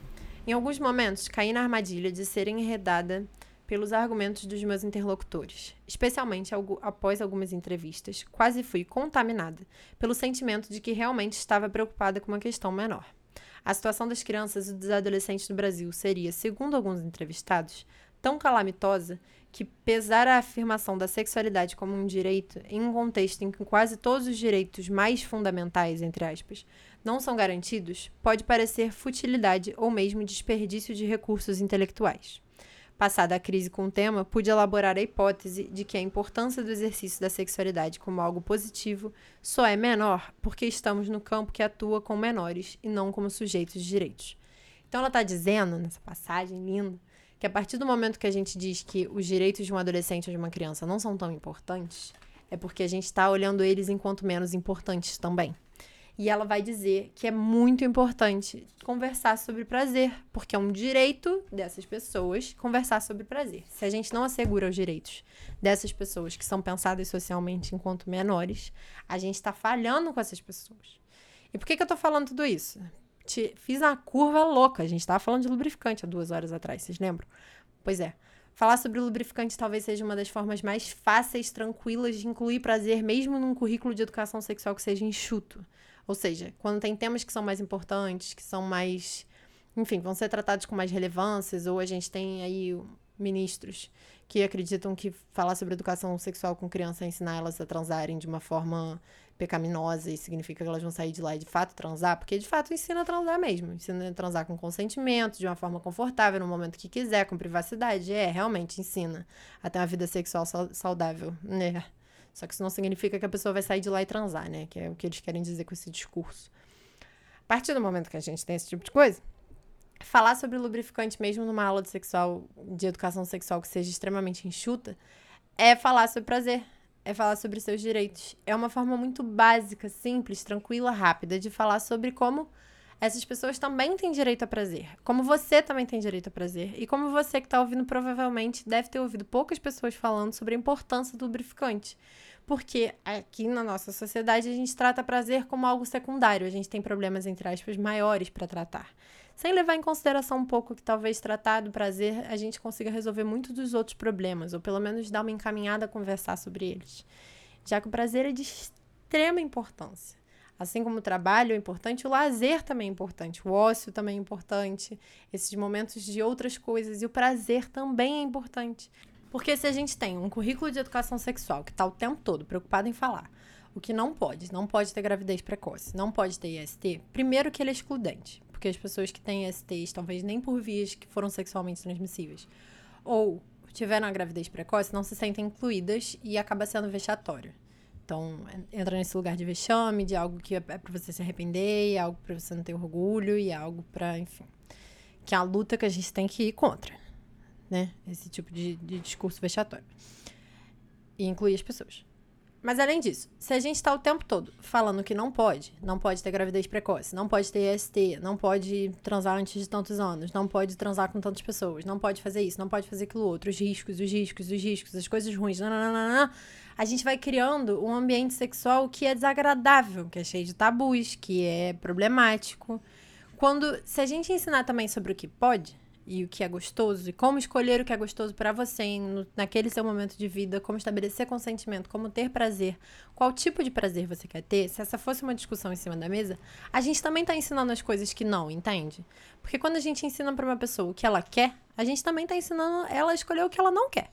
Em alguns momentos caí na armadilha de ser enredada pelos argumentos dos meus interlocutores, especialmente após algumas entrevistas, quase fui contaminada pelo sentimento de que realmente estava preocupada com uma questão menor. A situação das crianças e dos adolescentes no Brasil seria, segundo alguns entrevistados, tão calamitosa que pesar a afirmação da sexualidade como um direito em um contexto em que quase todos os direitos mais fundamentais, entre aspas, não são garantidos, pode parecer futilidade ou mesmo desperdício de recursos intelectuais. Passada a crise com o tema, pude elaborar a hipótese de que a importância do exercício da sexualidade como algo positivo só é menor porque estamos no campo que atua com menores e não como sujeitos de direitos. Então ela está dizendo, nessa passagem linda, que a partir do momento que a gente diz que os direitos de um adolescente ou de uma criança não são tão importantes, é porque a gente está olhando eles enquanto menos importantes também. E ela vai dizer que é muito importante conversar sobre prazer, porque é um direito dessas pessoas conversar sobre prazer. Se a gente não assegura os direitos dessas pessoas que são pensadas socialmente enquanto menores, a gente está falhando com essas pessoas. E por que, que eu estou falando tudo isso? Te, fiz uma curva louca. A gente estava falando de lubrificante há duas horas atrás, vocês lembram? Pois é. Falar sobre lubrificante talvez seja uma das formas mais fáceis, tranquilas de incluir prazer, mesmo num currículo de educação sexual que seja enxuto. Ou seja, quando tem temas que são mais importantes, que são mais. Enfim, vão ser tratados com mais relevâncias, ou a gente tem aí ministros que acreditam que falar sobre educação sexual com criança é ensinar elas a transarem de uma forma pecaminosa e significa que elas vão sair de lá e de fato transar, porque de fato ensina a transar mesmo, ensina a transar com consentimento, de uma forma confortável, no momento que quiser, com privacidade. É, realmente ensina a ter uma vida sexual saudável, né? Só que isso não significa que a pessoa vai sair de lá e transar, né? Que é o que eles querem dizer com esse discurso. A partir do momento que a gente tem esse tipo de coisa, falar sobre lubrificante mesmo numa aula de sexual, de educação sexual que seja extremamente enxuta, é falar sobre prazer, é falar sobre seus direitos. É uma forma muito básica, simples, tranquila, rápida de falar sobre como essas pessoas também têm direito a prazer. Como você também tem direito a prazer. E como você que está ouvindo provavelmente deve ter ouvido poucas pessoas falando sobre a importância do lubrificante. Porque aqui na nossa sociedade a gente trata prazer como algo secundário. A gente tem problemas, entre aspas, maiores para tratar. Sem levar em consideração um pouco que talvez tratar do prazer a gente consiga resolver muitos dos outros problemas, ou pelo menos dar uma encaminhada a conversar sobre eles. Já que o prazer é de extrema importância. Assim como o trabalho é importante, o lazer também é importante, o ócio também é importante, esses momentos de outras coisas e o prazer também é importante. Porque se a gente tem um currículo de educação sexual que está o tempo todo preocupado em falar o que não pode, não pode ter gravidez precoce, não pode ter IST, primeiro que ele é excludente, porque as pessoas que têm ISTs, talvez nem por vias que foram sexualmente transmissíveis, ou tiveram a gravidez precoce, não se sentem incluídas e acaba sendo vexatório. Então, entra nesse lugar de vexame, de algo que é para você se arrepender, é algo para você não ter orgulho e é algo para, enfim, que é a luta que a gente tem que ir contra, né? Esse tipo de, de discurso vexatório. E incluir as pessoas. Mas além disso, se a gente está o tempo todo falando que não pode, não pode ter gravidez precoce, não pode ter EST, não pode transar antes de tantos anos, não pode transar com tantas pessoas, não pode fazer isso, não pode fazer aquilo outro, os riscos, os riscos, os riscos, as coisas ruins, nananana, a gente vai criando um ambiente sexual que é desagradável, que é cheio de tabus, que é problemático. Quando, se a gente ensinar também sobre o que pode, e o que é gostoso e como escolher o que é gostoso para você no, naquele seu momento de vida, como estabelecer consentimento, como ter prazer, qual tipo de prazer você quer ter, se essa fosse uma discussão em cima da mesa, a gente também está ensinando as coisas que não, entende? Porque quando a gente ensina para uma pessoa o que ela quer, a gente também está ensinando ela a escolher o que ela não quer.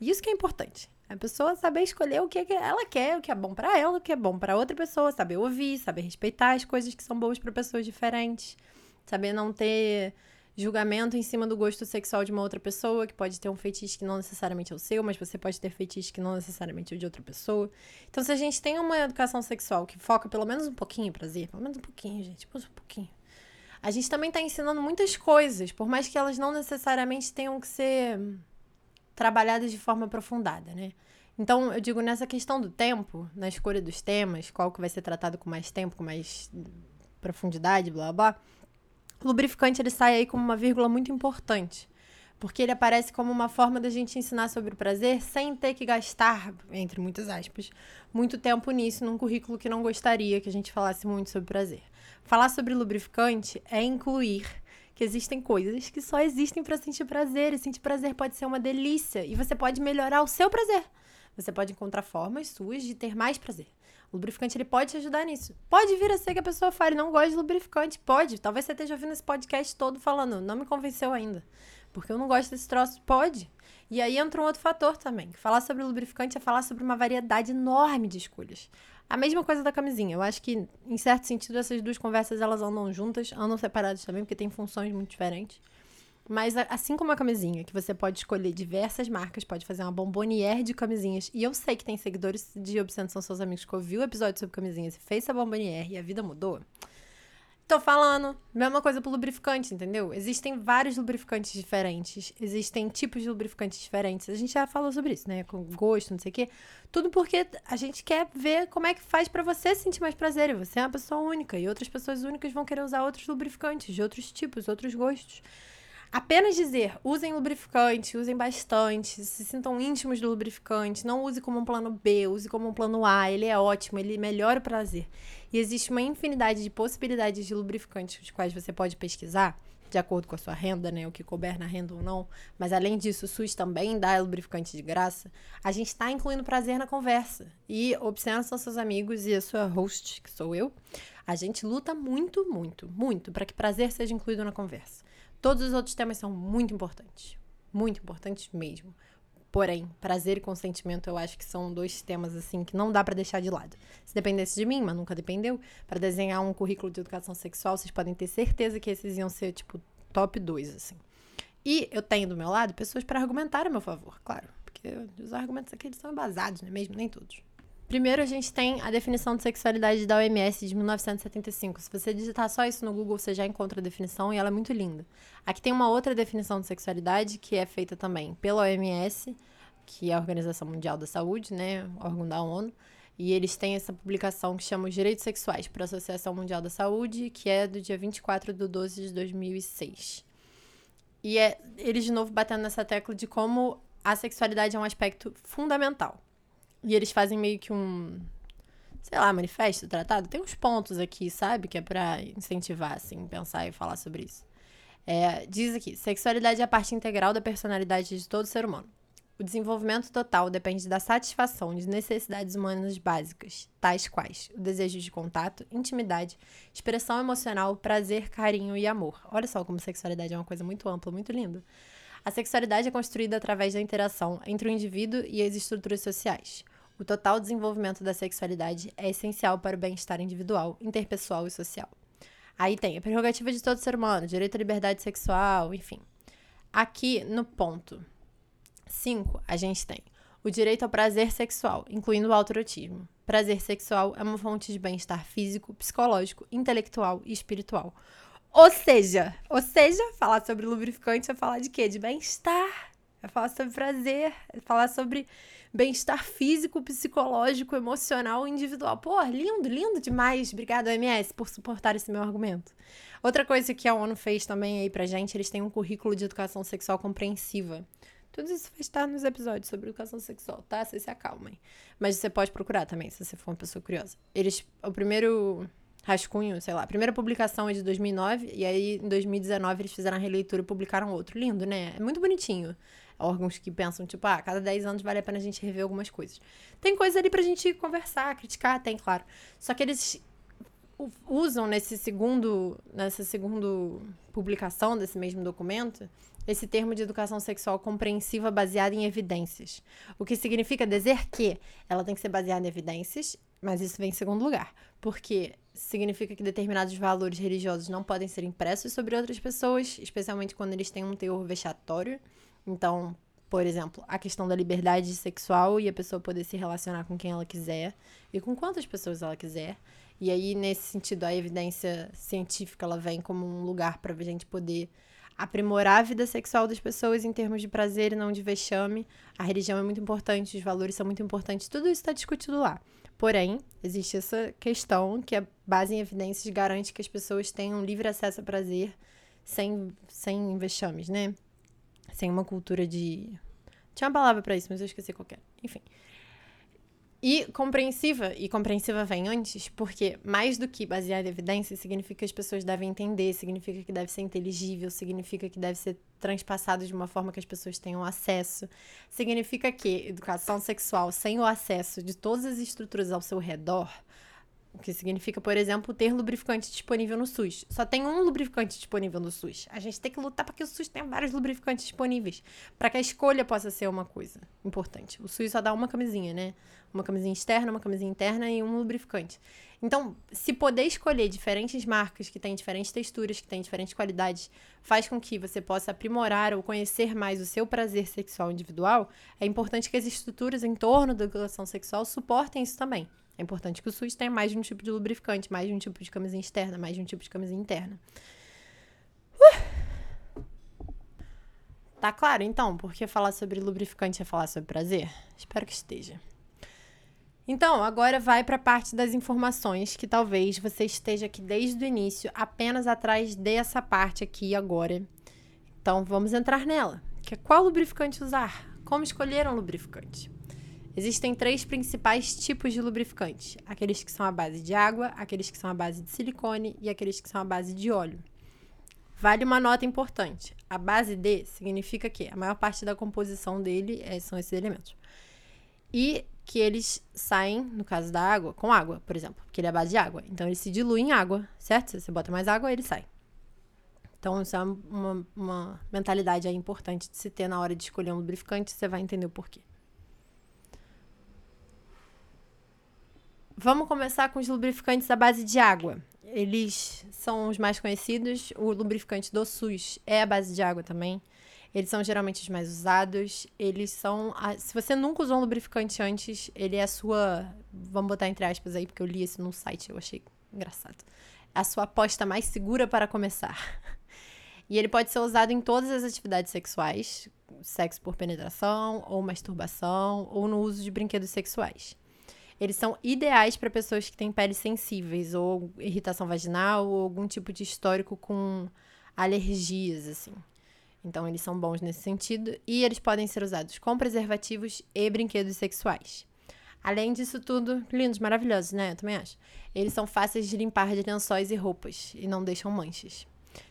Isso que é importante. A pessoa saber escolher o que ela quer, o que é bom para ela, o que é bom para outra pessoa, saber ouvir, saber respeitar as coisas que são boas para pessoas diferentes, saber não ter julgamento em cima do gosto sexual de uma outra pessoa, que pode ter um feitiço que não necessariamente é o seu, mas você pode ter feitiço que não necessariamente é de outra pessoa. Então, se a gente tem uma educação sexual que foca pelo menos um pouquinho em prazer, pelo menos um pouquinho, gente, um pouquinho. A gente também está ensinando muitas coisas, por mais que elas não necessariamente tenham que ser trabalhadas de forma aprofundada, né? Então, eu digo nessa questão do tempo, na escolha dos temas, qual que vai ser tratado com mais tempo, com mais profundidade, blá blá. O lubrificante ele sai aí como uma vírgula muito importante, porque ele aparece como uma forma da gente ensinar sobre o prazer sem ter que gastar, entre muitas aspas, muito tempo nisso num currículo que não gostaria que a gente falasse muito sobre prazer. Falar sobre lubrificante é incluir que existem coisas que só existem para sentir prazer, e sentir prazer pode ser uma delícia, e você pode melhorar o seu prazer. Você pode encontrar formas suas de ter mais prazer. O lubrificante ele pode te ajudar nisso. Pode vir a ser que a pessoa fale, não gosta de lubrificante. Pode. Talvez você esteja ouvindo esse podcast todo falando, não me convenceu ainda. porque eu não gosto desse troço. Pode. E aí entra um outro fator também. Falar sobre lubrificante é falar sobre uma variedade enorme de escolhas. A mesma coisa da camisinha. Eu acho que, em certo sentido, essas duas conversas elas andam juntas, andam separadas também, porque tem funções muito diferentes. Mas assim como a camisinha, que você pode escolher diversas marcas, pode fazer uma bomboniere de camisinhas. E eu sei que tem seguidores de Obsessão São Seus Amigos que ouviu o episódio sobre camisinhas e fez essa bomboniere e a vida mudou. Tô falando, mesma coisa pro lubrificante, entendeu? Existem vários lubrificantes diferentes, existem tipos de lubrificantes diferentes. A gente já falou sobre isso, né? Com gosto, não sei o quê. Tudo porque a gente quer ver como é que faz para você sentir mais prazer. E você é uma pessoa única e outras pessoas únicas vão querer usar outros lubrificantes de outros tipos, outros gostos. Apenas dizer, usem lubrificante, usem bastante, se sintam íntimos do lubrificante, não use como um plano B, use como um plano A, ele é ótimo, ele melhora o prazer. E existe uma infinidade de possibilidades de lubrificantes, os quais você pode pesquisar, de acordo com a sua renda, né? O que couber na renda ou não. Mas além disso, o SUS também dá lubrificante de graça. A gente está incluindo prazer na conversa. E observa são seus amigos e a sua host, que sou eu. A gente luta muito, muito, muito para que prazer seja incluído na conversa. Todos os outros temas são muito importantes. Muito importantes mesmo. Porém, prazer e consentimento eu acho que são dois temas assim que não dá para deixar de lado. Se dependesse de mim, mas nunca dependeu, para desenhar um currículo de educação sexual, vocês podem ter certeza que esses iam ser tipo top 2 assim. E eu tenho do meu lado pessoas para argumentar a meu favor, claro, porque os argumentos aqui eles são embasados, não é mesmo? Nem todos. Primeiro, a gente tem a definição de sexualidade da OMS de 1975. Se você digitar só isso no Google, você já encontra a definição e ela é muito linda. Aqui tem uma outra definição de sexualidade que é feita também pela OMS, que é a Organização Mundial da Saúde, né, órgão da ONU. E eles têm essa publicação que chama Os Direitos Sexuais para a Associação Mundial da Saúde, que é do dia 24 de 12 de 2006. E é eles de novo batendo nessa tecla de como a sexualidade é um aspecto fundamental e eles fazem meio que um, sei lá, manifesto, tratado. Tem uns pontos aqui, sabe? Que é pra incentivar, assim, pensar e falar sobre isso. É, diz aqui: sexualidade é a parte integral da personalidade de todo ser humano. O desenvolvimento total depende da satisfação de necessidades humanas básicas, tais quais o desejo de contato, intimidade, expressão emocional, prazer, carinho e amor. Olha só como sexualidade é uma coisa muito ampla, muito linda. A sexualidade é construída através da interação entre o indivíduo e as estruturas sociais. O total desenvolvimento da sexualidade é essencial para o bem-estar individual, interpessoal e social. Aí tem a prerrogativa de todo ser humano, direito à liberdade sexual, enfim. Aqui no ponto 5, a gente tem o direito ao prazer sexual, incluindo o autorotismo. Prazer sexual é uma fonte de bem-estar físico, psicológico, intelectual e espiritual. Ou seja, ou seja, falar sobre lubrificante é falar de quê? De bem-estar. É falar sobre prazer, é falar sobre bem-estar físico, psicológico, emocional, individual. Pô, lindo, lindo demais. Obrigada, OMS, por suportar esse meu argumento. Outra coisa que a ONU fez também aí pra gente, eles têm um currículo de educação sexual compreensiva. Tudo isso vai estar nos episódios sobre educação sexual, tá? Vocês se acalmem. Mas você pode procurar também, se você for uma pessoa curiosa. Eles, o primeiro rascunho, sei lá, a primeira publicação é de 2009, e aí em 2019 eles fizeram a releitura e publicaram outro. Lindo, né? É muito bonitinho órgãos que pensam, tipo, ah, cada 10 anos vale a pena a gente rever algumas coisas. Tem coisa ali pra gente conversar, criticar, tem, claro. Só que eles usam nesse segundo, nessa segunda publicação desse mesmo documento, esse termo de educação sexual compreensiva baseada em evidências. O que significa dizer que ela tem que ser baseada em evidências, mas isso vem em segundo lugar. Porque significa que determinados valores religiosos não podem ser impressos sobre outras pessoas, especialmente quando eles têm um teor vexatório. Então, por exemplo, a questão da liberdade sexual e a pessoa poder se relacionar com quem ela quiser e com quantas pessoas ela quiser. E aí, nesse sentido, a evidência científica ela vem como um lugar para a gente poder aprimorar a vida sexual das pessoas em termos de prazer e não de vexame. A religião é muito importante, os valores são muito importantes, tudo isso está discutido lá. Porém, existe essa questão que a base em evidências garante que as pessoas tenham livre acesso a prazer sem, sem vexames, né? Sem uma cultura de. Tinha uma palavra para isso, mas eu esqueci qualquer. Enfim. E compreensiva, e compreensiva vem antes, porque mais do que basear em evidência, significa que as pessoas devem entender, significa que deve ser inteligível, significa que deve ser transpassado de uma forma que as pessoas tenham acesso. Significa que educação sexual sem o acesso de todas as estruturas ao seu redor O que significa, por exemplo, ter lubrificante disponível no SUS. Só tem um lubrificante disponível no SUS. A gente tem que lutar para que o SUS tenha vários lubrificantes disponíveis, para que a escolha possa ser uma coisa importante. O SUS só dá uma camisinha, né? Uma camisinha externa, uma camisinha interna e um lubrificante. Então, se poder escolher diferentes marcas que têm diferentes texturas, que têm diferentes qualidades, faz com que você possa aprimorar ou conhecer mais o seu prazer sexual individual, é importante que as estruturas em torno da relação sexual suportem isso também. É importante que o SUS tenha mais de um tipo de lubrificante, mais de um tipo de camisinha externa, mais de um tipo de camisinha interna. Tá claro, então, porque falar sobre lubrificante é falar sobre prazer? Espero que esteja. Então, agora vai para a parte das informações que talvez você esteja aqui desde o início, apenas atrás dessa parte aqui agora. Então, vamos entrar nela. Que é qual lubrificante usar? Como escolher um lubrificante? Existem três principais tipos de lubrificante: aqueles que são à base de água, aqueles que são à base de silicone e aqueles que são à base de óleo. Vale uma nota importante: a base D significa que a maior parte da composição dele é, são esses elementos. E que eles saem, no caso da água, com água, por exemplo, porque ele é a base de água. Então ele se dilui em água, certo? Se você bota mais água, ele sai. Então, isso é uma, uma mentalidade aí importante de se ter na hora de escolher um lubrificante, você vai entender o porquê. Vamos começar com os lubrificantes à base de água. Eles são os mais conhecidos. O lubrificante do SUS é a base de água também. Eles são geralmente os mais usados. Eles são. A... Se você nunca usou um lubrificante antes, ele é a sua. Vamos botar entre aspas aí, porque eu li isso num site, eu achei engraçado. É a sua aposta mais segura para começar. E ele pode ser usado em todas as atividades sexuais, sexo por penetração, ou masturbação, ou no uso de brinquedos sexuais. Eles são ideais para pessoas que têm peles sensíveis, ou irritação vaginal, ou algum tipo de histórico com alergias, assim. Então, eles são bons nesse sentido e eles podem ser usados com preservativos e brinquedos sexuais. Além disso tudo, lindos, maravilhosos, né? Eu também acho. Eles são fáceis de limpar de lençóis e roupas e não deixam manchas.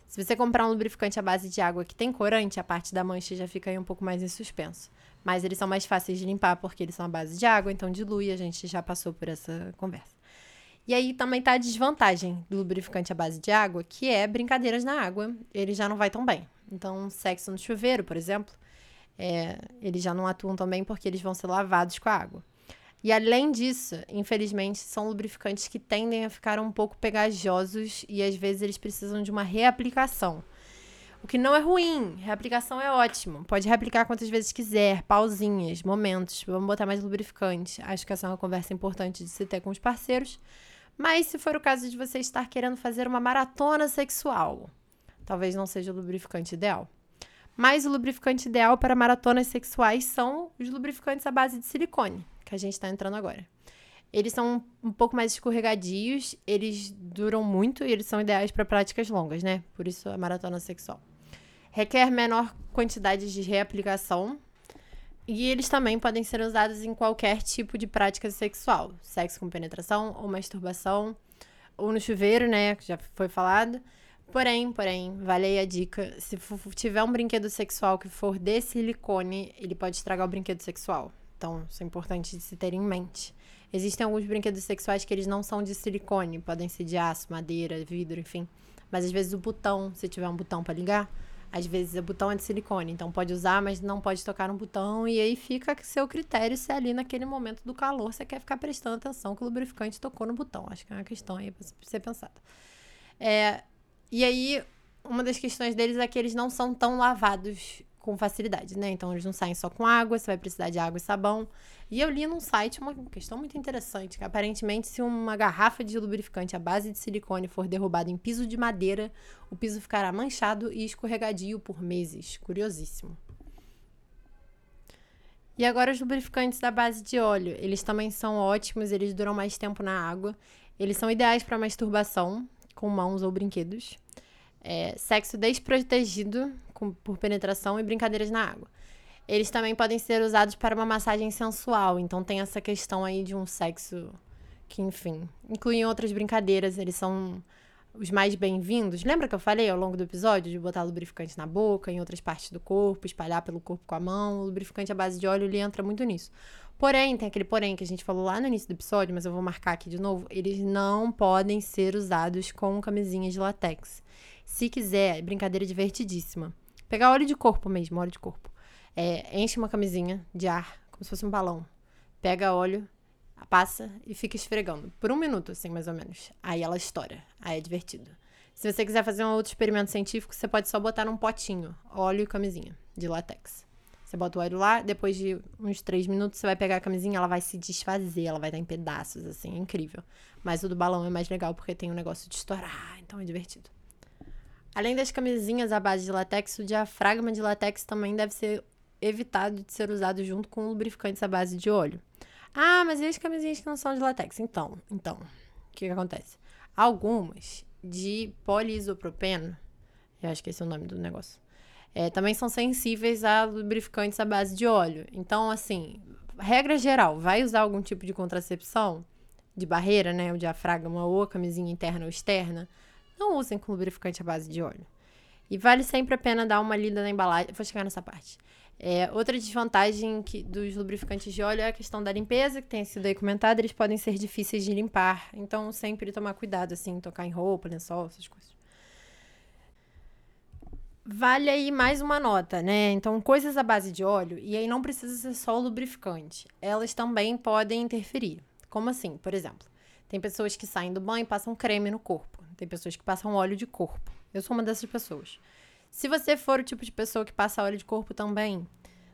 Se você comprar um lubrificante à base de água que tem corante, a parte da mancha já fica aí um pouco mais em suspenso. Mas eles são mais fáceis de limpar porque eles são à base de água, então dilui, a gente já passou por essa conversa. E aí também tá a desvantagem do lubrificante à base de água, que é brincadeiras na água, ele já não vai tão bem. Então, sexo no chuveiro, por exemplo, é, eles já não atuam também porque eles vão ser lavados com a água. E além disso, infelizmente, são lubrificantes que tendem a ficar um pouco pegajosos e às vezes eles precisam de uma reaplicação. O que não é ruim, reaplicação é ótimo. Pode reaplicar quantas vezes quiser, pausinhas, momentos, vamos botar mais lubrificante. Acho que essa é uma conversa importante de se ter com os parceiros. Mas se for o caso de você estar querendo fazer uma maratona sexual, talvez não seja o lubrificante ideal. Mas o lubrificante ideal para maratonas sexuais são os lubrificantes à base de silicone, que a gente está entrando agora. Eles são um pouco mais escorregadios, eles duram muito e eles são ideais para práticas longas, né? Por isso a maratona sexual. Requer menor quantidade de reaplicação e eles também podem ser usados em qualquer tipo de prática sexual, sexo com penetração ou masturbação, ou no chuveiro, né, que já foi falado. Porém, porém, vale aí a dica, se tiver um brinquedo sexual que for de silicone, ele pode estragar o brinquedo sexual. Então, isso é importante de se ter em mente. Existem alguns brinquedos sexuais que eles não são de silicone, podem ser de aço, madeira, vidro, enfim. Mas às vezes o botão, se tiver um botão para ligar, às vezes o botão é de silicone, então pode usar, mas não pode tocar no botão. E aí fica seu critério se ali naquele momento do calor você quer ficar prestando atenção que o lubrificante tocou no botão. Acho que é uma questão aí para ser pensada. É, e aí, uma das questões deles é que eles não são tão lavados com facilidade, né? Então eles não saem só com água, você vai precisar de água e sabão. E eu li num site uma questão muito interessante, que aparentemente se uma garrafa de lubrificante à base de silicone for derrubada em piso de madeira, o piso ficará manchado e escorregadio por meses. Curiosíssimo. E agora os lubrificantes da base de óleo, eles também são ótimos, eles duram mais tempo na água. Eles são ideais para masturbação, com mãos ou brinquedos. É, sexo desprotegido com, por penetração e brincadeiras na água. Eles também podem ser usados para uma massagem sensual, então tem essa questão aí de um sexo que, enfim, incluem outras brincadeiras. Eles são os mais bem-vindos. Lembra que eu falei ao longo do episódio de botar lubrificante na boca, em outras partes do corpo, espalhar pelo corpo com a mão? O lubrificante à base de óleo, ele entra muito nisso. Porém, tem aquele porém que a gente falou lá no início do episódio, mas eu vou marcar aqui de novo. Eles não podem ser usados com camisinha de latex. Se quiser, é brincadeira divertidíssima. Pegar óleo de corpo mesmo, óleo de corpo. É, enche uma camisinha de ar, como se fosse um balão. Pega óleo, passa e fica esfregando. Por um minuto, assim, mais ou menos. Aí ela estoura. Aí é divertido. Se você quiser fazer um outro experimento científico, você pode só botar num potinho óleo e camisinha de látex. Você bota o óleo lá, depois de uns três minutos, você vai pegar a camisinha, ela vai se desfazer, ela vai estar em pedaços, assim, é incrível. Mas o do balão é mais legal porque tem um negócio de estourar, então é divertido. Além das camisinhas à base de latex, o diafragma de latex também deve ser evitado de ser usado junto com lubrificantes à base de óleo. Ah, mas e as camisinhas que não são de latex? Então, então, o que, que acontece? Algumas de poliisopropeno, eu acho que esse é o nome do negócio, é, também são sensíveis a lubrificantes à base de óleo. Então, assim, regra geral, vai usar algum tipo de contracepção de barreira, né? O diafragma ou a camisinha interna ou externa, não usem com lubrificante à base de óleo. E vale sempre a pena dar uma lida na embalagem. Vou chegar nessa parte. É, outra desvantagem que, dos lubrificantes de óleo é a questão da limpeza, que tem sido aí eles podem ser difíceis de limpar. Então, sempre tomar cuidado, assim, tocar em roupa, lençol, essas coisas. Vale aí mais uma nota, né? Então, coisas à base de óleo, e aí não precisa ser só lubrificante, elas também podem interferir. Como assim? Por exemplo, tem pessoas que saem do banho e passam creme no corpo, tem pessoas que passam óleo de corpo. Eu sou uma dessas pessoas. Se você for o tipo de pessoa que passa óleo de corpo também,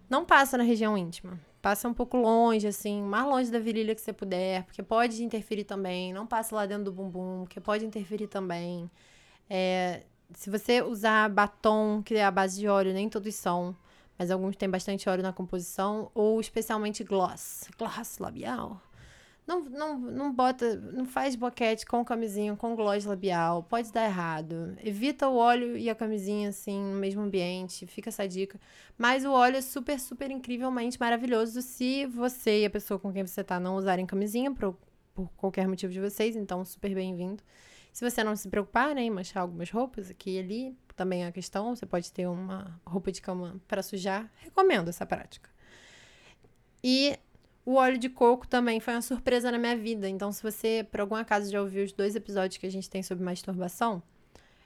não passa na região íntima. Passa um pouco longe, assim, mais longe da virilha que você puder, porque pode interferir também. Não passa lá dentro do bumbum, porque pode interferir também. É, se você usar batom, que é a base de óleo, nem todos são, mas alguns têm bastante óleo na composição, ou especialmente gloss, gloss labial. Não, não, não bota, não faz boquete com camisinha, com gloss labial, pode dar errado. Evita o óleo e a camisinha, assim, no mesmo ambiente, fica essa dica. Mas o óleo é super, super incrivelmente maravilhoso se você e a pessoa com quem você tá não usarem camisinha, por, por qualquer motivo de vocês, então super bem-vindo. Se você não se preocupar, né, em manchar algumas roupas aqui e ali, também é a questão, você pode ter uma roupa de cama para sujar, recomendo essa prática. E o óleo de coco também foi uma surpresa na minha vida. Então, se você, por algum acaso, já ouviu os dois episódios que a gente tem sobre masturbação,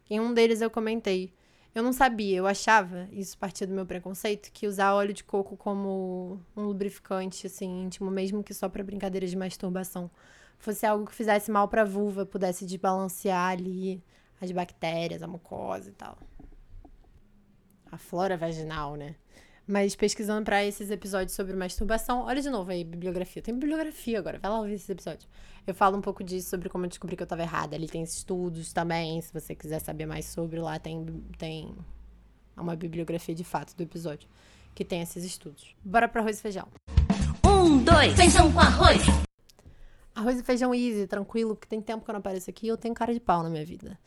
em um deles eu comentei. Eu não sabia, eu achava, isso partia do meu preconceito, que usar óleo de coco como um lubrificante, assim, íntimo, mesmo que só para brincadeiras de masturbação, fosse algo que fizesse mal pra vulva, pudesse desbalancear ali as bactérias, a mucosa e tal. A flora vaginal, né? Mas pesquisando para esses episódios sobre masturbação, olha de novo aí, bibliografia. Tem bibliografia agora, vai lá ouvir esses episódios. Eu falo um pouco disso, sobre como eu descobri que eu estava errada. Ali tem estudos também, se você quiser saber mais sobre, lá tem, tem uma bibliografia de fato do episódio, que tem esses estudos. Bora para arroz e feijão. Um, dois, feijão com arroz. Arroz e feijão easy, tranquilo, porque tem tempo que eu não apareço aqui e eu tenho cara de pau na minha vida.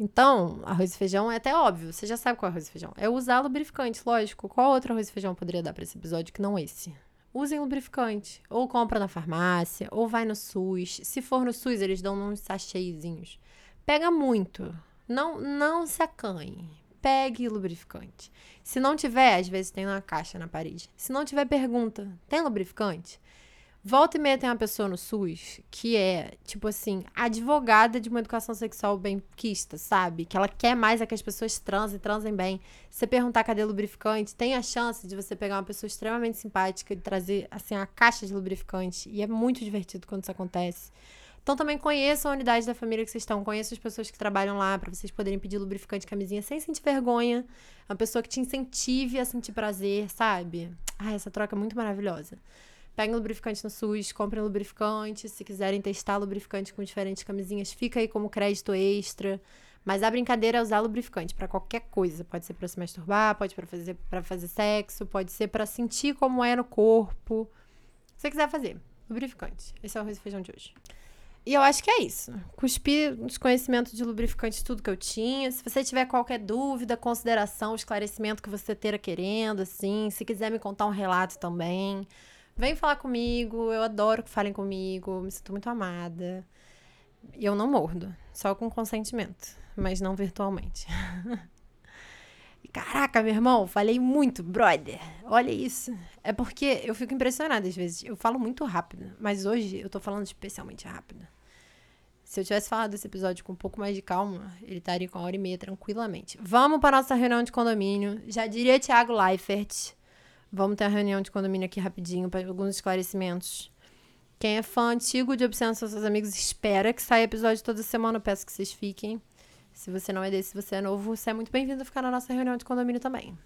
Então, arroz e feijão é até óbvio, você já sabe qual é arroz e feijão. É usar lubrificante, lógico. Qual outro arroz e feijão poderia dar para esse episódio que não esse? Usem lubrificante. Ou compra na farmácia, ou vai no SUS. Se for no SUS, eles dão uns sachêzinhos. Pega muito. Não, não se acanhe. Pegue lubrificante. Se não tiver, às vezes tem uma caixa na parede. Se não tiver, pergunta: tem lubrificante? Volta e meia tem uma pessoa no SUS que é, tipo assim, advogada de uma educação sexual bem quista, sabe? Que ela quer mais é que as pessoas transem, transem bem. Se você perguntar cadê lubrificante, tem a chance de você pegar uma pessoa extremamente simpática e trazer, assim, a caixa de lubrificante. E é muito divertido quando isso acontece. Então também conheçam a unidade da família que vocês estão, conheçam as pessoas que trabalham lá para vocês poderem pedir lubrificante camisinha sem sentir vergonha. Uma pessoa que te incentive a sentir prazer, sabe? Ah, essa troca é muito maravilhosa. Peguem lubrificante no SUS, comprem lubrificante. Se quiserem testar lubrificante com diferentes camisinhas, fica aí como crédito extra. Mas a brincadeira é usar lubrificante para qualquer coisa. Pode ser para se masturbar, pode para fazer para fazer sexo, pode ser para sentir como é no corpo. Se você quiser fazer, lubrificante. Esse é o arroz e feijão de hoje. E eu acho que é isso. Cuspi os conhecimentos de lubrificante, tudo que eu tinha. Se você tiver qualquer dúvida, consideração, esclarecimento que você esteja querendo, assim, se quiser me contar um relato também, Vem falar comigo, eu adoro que falem comigo, me sinto muito amada. E eu não mordo, só com consentimento, mas não virtualmente. Caraca, meu irmão, falei muito, brother. Olha isso. É porque eu fico impressionada às vezes. Eu falo muito rápido, mas hoje eu tô falando especialmente rápido. Se eu tivesse falado esse episódio com um pouco mais de calma, ele estaria com uma hora e meia tranquilamente. Vamos para nossa reunião de condomínio. Já diria Thiago Leifert. Vamos ter a reunião de condomínio aqui rapidinho para alguns esclarecimentos. Quem é fã antigo de Obsessão seus amigos, espera que saia episódio toda semana. Eu peço que vocês fiquem. Se você não é desse, se você é novo, você é muito bem-vindo a ficar na nossa reunião de condomínio também.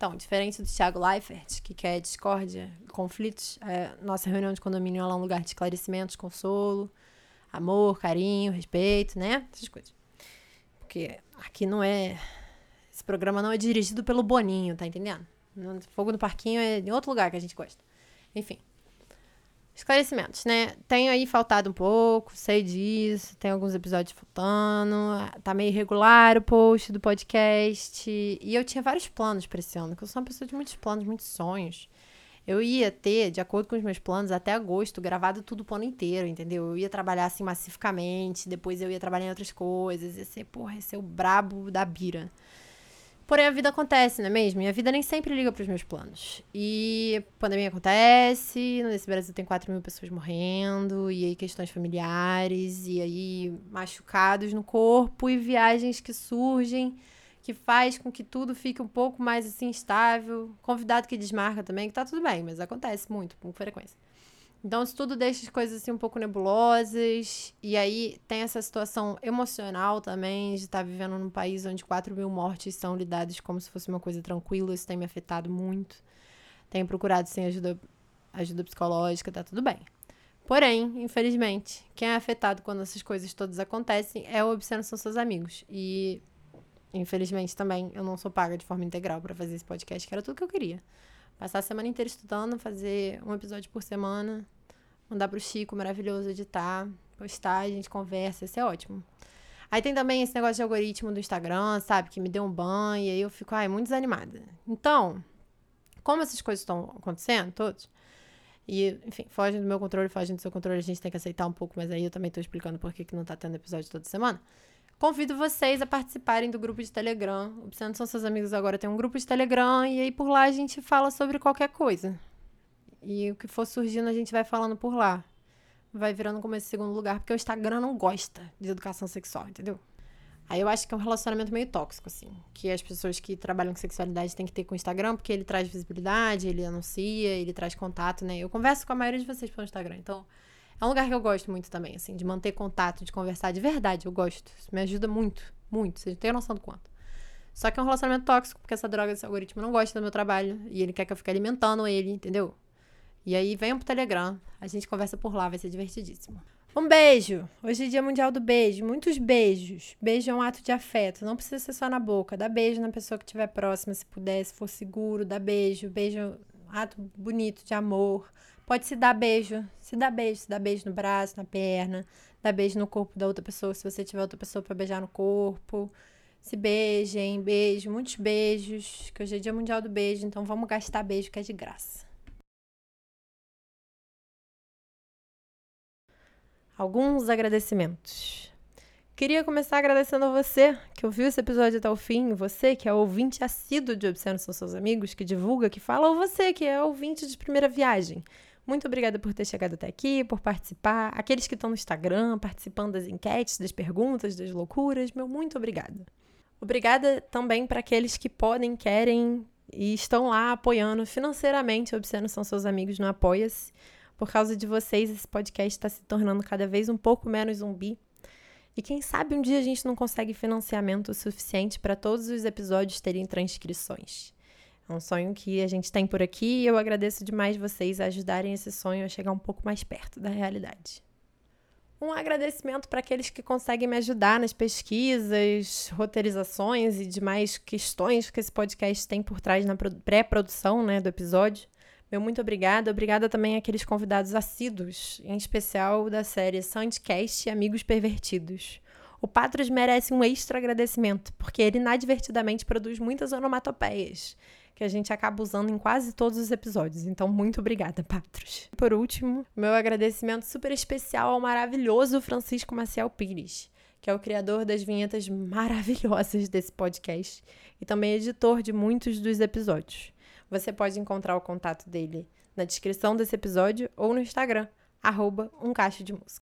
Então, diferente do Thiago Leifert, que quer discórdia, conflitos, é, nossa reunião de condomínio é um lugar de esclarecimentos, consolo, amor, carinho, respeito, né? Essas coisas. Porque aqui não é. Esse programa não é dirigido pelo Boninho, tá entendendo? Fogo no Parquinho é em outro lugar que a gente gosta. Enfim. Esclarecimentos, né? Tenho aí faltado um pouco, sei disso, tem alguns episódios faltando, tá meio irregular o post do podcast. E eu tinha vários planos para esse ano, que eu sou uma pessoa de muitos planos, muitos sonhos. Eu ia ter, de acordo com os meus planos, até agosto, gravado tudo o ano inteiro, entendeu? Eu ia trabalhar assim massificamente, depois eu ia trabalhar em outras coisas, ia ser, porra, ia ser o brabo da bira. Porém, a vida acontece, não é mesmo? E a vida nem sempre liga para os meus planos. E pandemia acontece, nesse Brasil tem 4 mil pessoas morrendo, e aí questões familiares, e aí machucados no corpo, e viagens que surgem, que faz com que tudo fique um pouco mais assim estável. Convidado que desmarca também, que tá tudo bem, mas acontece muito, com frequência. Então, isso tudo deixa as coisas assim um pouco nebulosas. E aí tem essa situação emocional também de estar tá vivendo num país onde 4 mil mortes são lidadas como se fosse uma coisa tranquila. Isso tem me afetado muito. Tenho procurado sem ajuda, ajuda psicológica, tá tudo bem. Porém, infelizmente, quem é afetado quando essas coisas todas acontecem é o obsceno são seus amigos. E, infelizmente, também eu não sou paga de forma integral para fazer esse podcast, que era tudo que eu queria. Passar a semana inteira estudando, fazer um episódio por semana, mandar pro Chico, maravilhoso, editar, postar, a gente conversa, isso é ótimo. Aí tem também esse negócio de algoritmo do Instagram, sabe? Que me deu um banho, e aí eu fico, ai, muito desanimada. Então, como essas coisas estão acontecendo, todos, e, enfim, fogem do meu controle, fogem do seu controle, a gente tem que aceitar um pouco, mas aí eu também tô explicando por que, que não tá tendo episódio toda semana. Convido vocês a participarem do grupo de Telegram. Obsceno São Seus Amigos agora tem um grupo de Telegram e aí por lá a gente fala sobre qualquer coisa. E o que for surgindo a gente vai falando por lá. Vai virando como esse segundo lugar, porque o Instagram não gosta de educação sexual, entendeu? Aí eu acho que é um relacionamento meio tóxico, assim. Que as pessoas que trabalham com sexualidade têm que ter com o Instagram, porque ele traz visibilidade, ele anuncia, ele traz contato, né? Eu converso com a maioria de vocês pelo Instagram, então é um lugar que eu gosto muito também, assim, de manter contato, de conversar de verdade. Eu gosto. Isso me ajuda muito, muito. Vocês não têm noção do quanto. Só que é um relacionamento tóxico, porque essa droga, esse algoritmo não gosta do meu trabalho. E ele quer que eu fique alimentando ele, entendeu? E aí, venham pro Telegram. A gente conversa por lá, vai ser divertidíssimo. Um beijo! Hoje é dia mundial do beijo. Muitos beijos. Beijo é um ato de afeto. Não precisa ser só na boca. Dá beijo na pessoa que estiver próxima, se puder, se for seguro. Dá beijo. Beijo é um ato bonito de amor. Pode se dar beijo. Se dá beijo, se dá beijo no braço, na perna, dá beijo no corpo da outra pessoa, se você tiver outra pessoa para beijar no corpo. Se beijem, beijo, muitos beijos, que hoje é dia mundial do beijo, então vamos gastar beijo que é de graça. Alguns agradecimentos. Queria começar agradecendo a você que ouviu esse episódio até o fim, você que é ouvinte assíduo de Obsceno São Seus Amigos, que divulga, que fala, ou você que é ouvinte de primeira viagem. Muito obrigada por ter chegado até aqui, por participar. Aqueles que estão no Instagram, participando das enquetes, das perguntas, das loucuras, meu muito obrigada. Obrigada também para aqueles que podem, querem e estão lá apoiando financeiramente. Obsceno são seus amigos no Apoia-se. Por causa de vocês, esse podcast está se tornando cada vez um pouco menos zumbi. E quem sabe um dia a gente não consegue financiamento suficiente para todos os episódios terem transcrições. É um sonho que a gente tem por aqui e eu agradeço demais vocês ajudarem esse sonho a chegar um pouco mais perto da realidade. Um agradecimento para aqueles que conseguem me ajudar nas pesquisas, roteirizações e demais questões que esse podcast tem por trás na pré-produção né, do episódio. Meu muito obrigada. Obrigada também àqueles convidados assíduos, em especial da série Sandcast Amigos Pervertidos. O Patros merece um extra agradecimento, porque ele inadvertidamente produz muitas onomatopeias, que a gente acaba usando em quase todos os episódios. Então, muito obrigada, Patros. Por último, meu agradecimento super especial ao maravilhoso Francisco Maciel Pires, que é o criador das vinhetas maravilhosas desse podcast e também editor de muitos dos episódios. Você pode encontrar o contato dele na descrição desse episódio ou no Instagram, arroba um de música.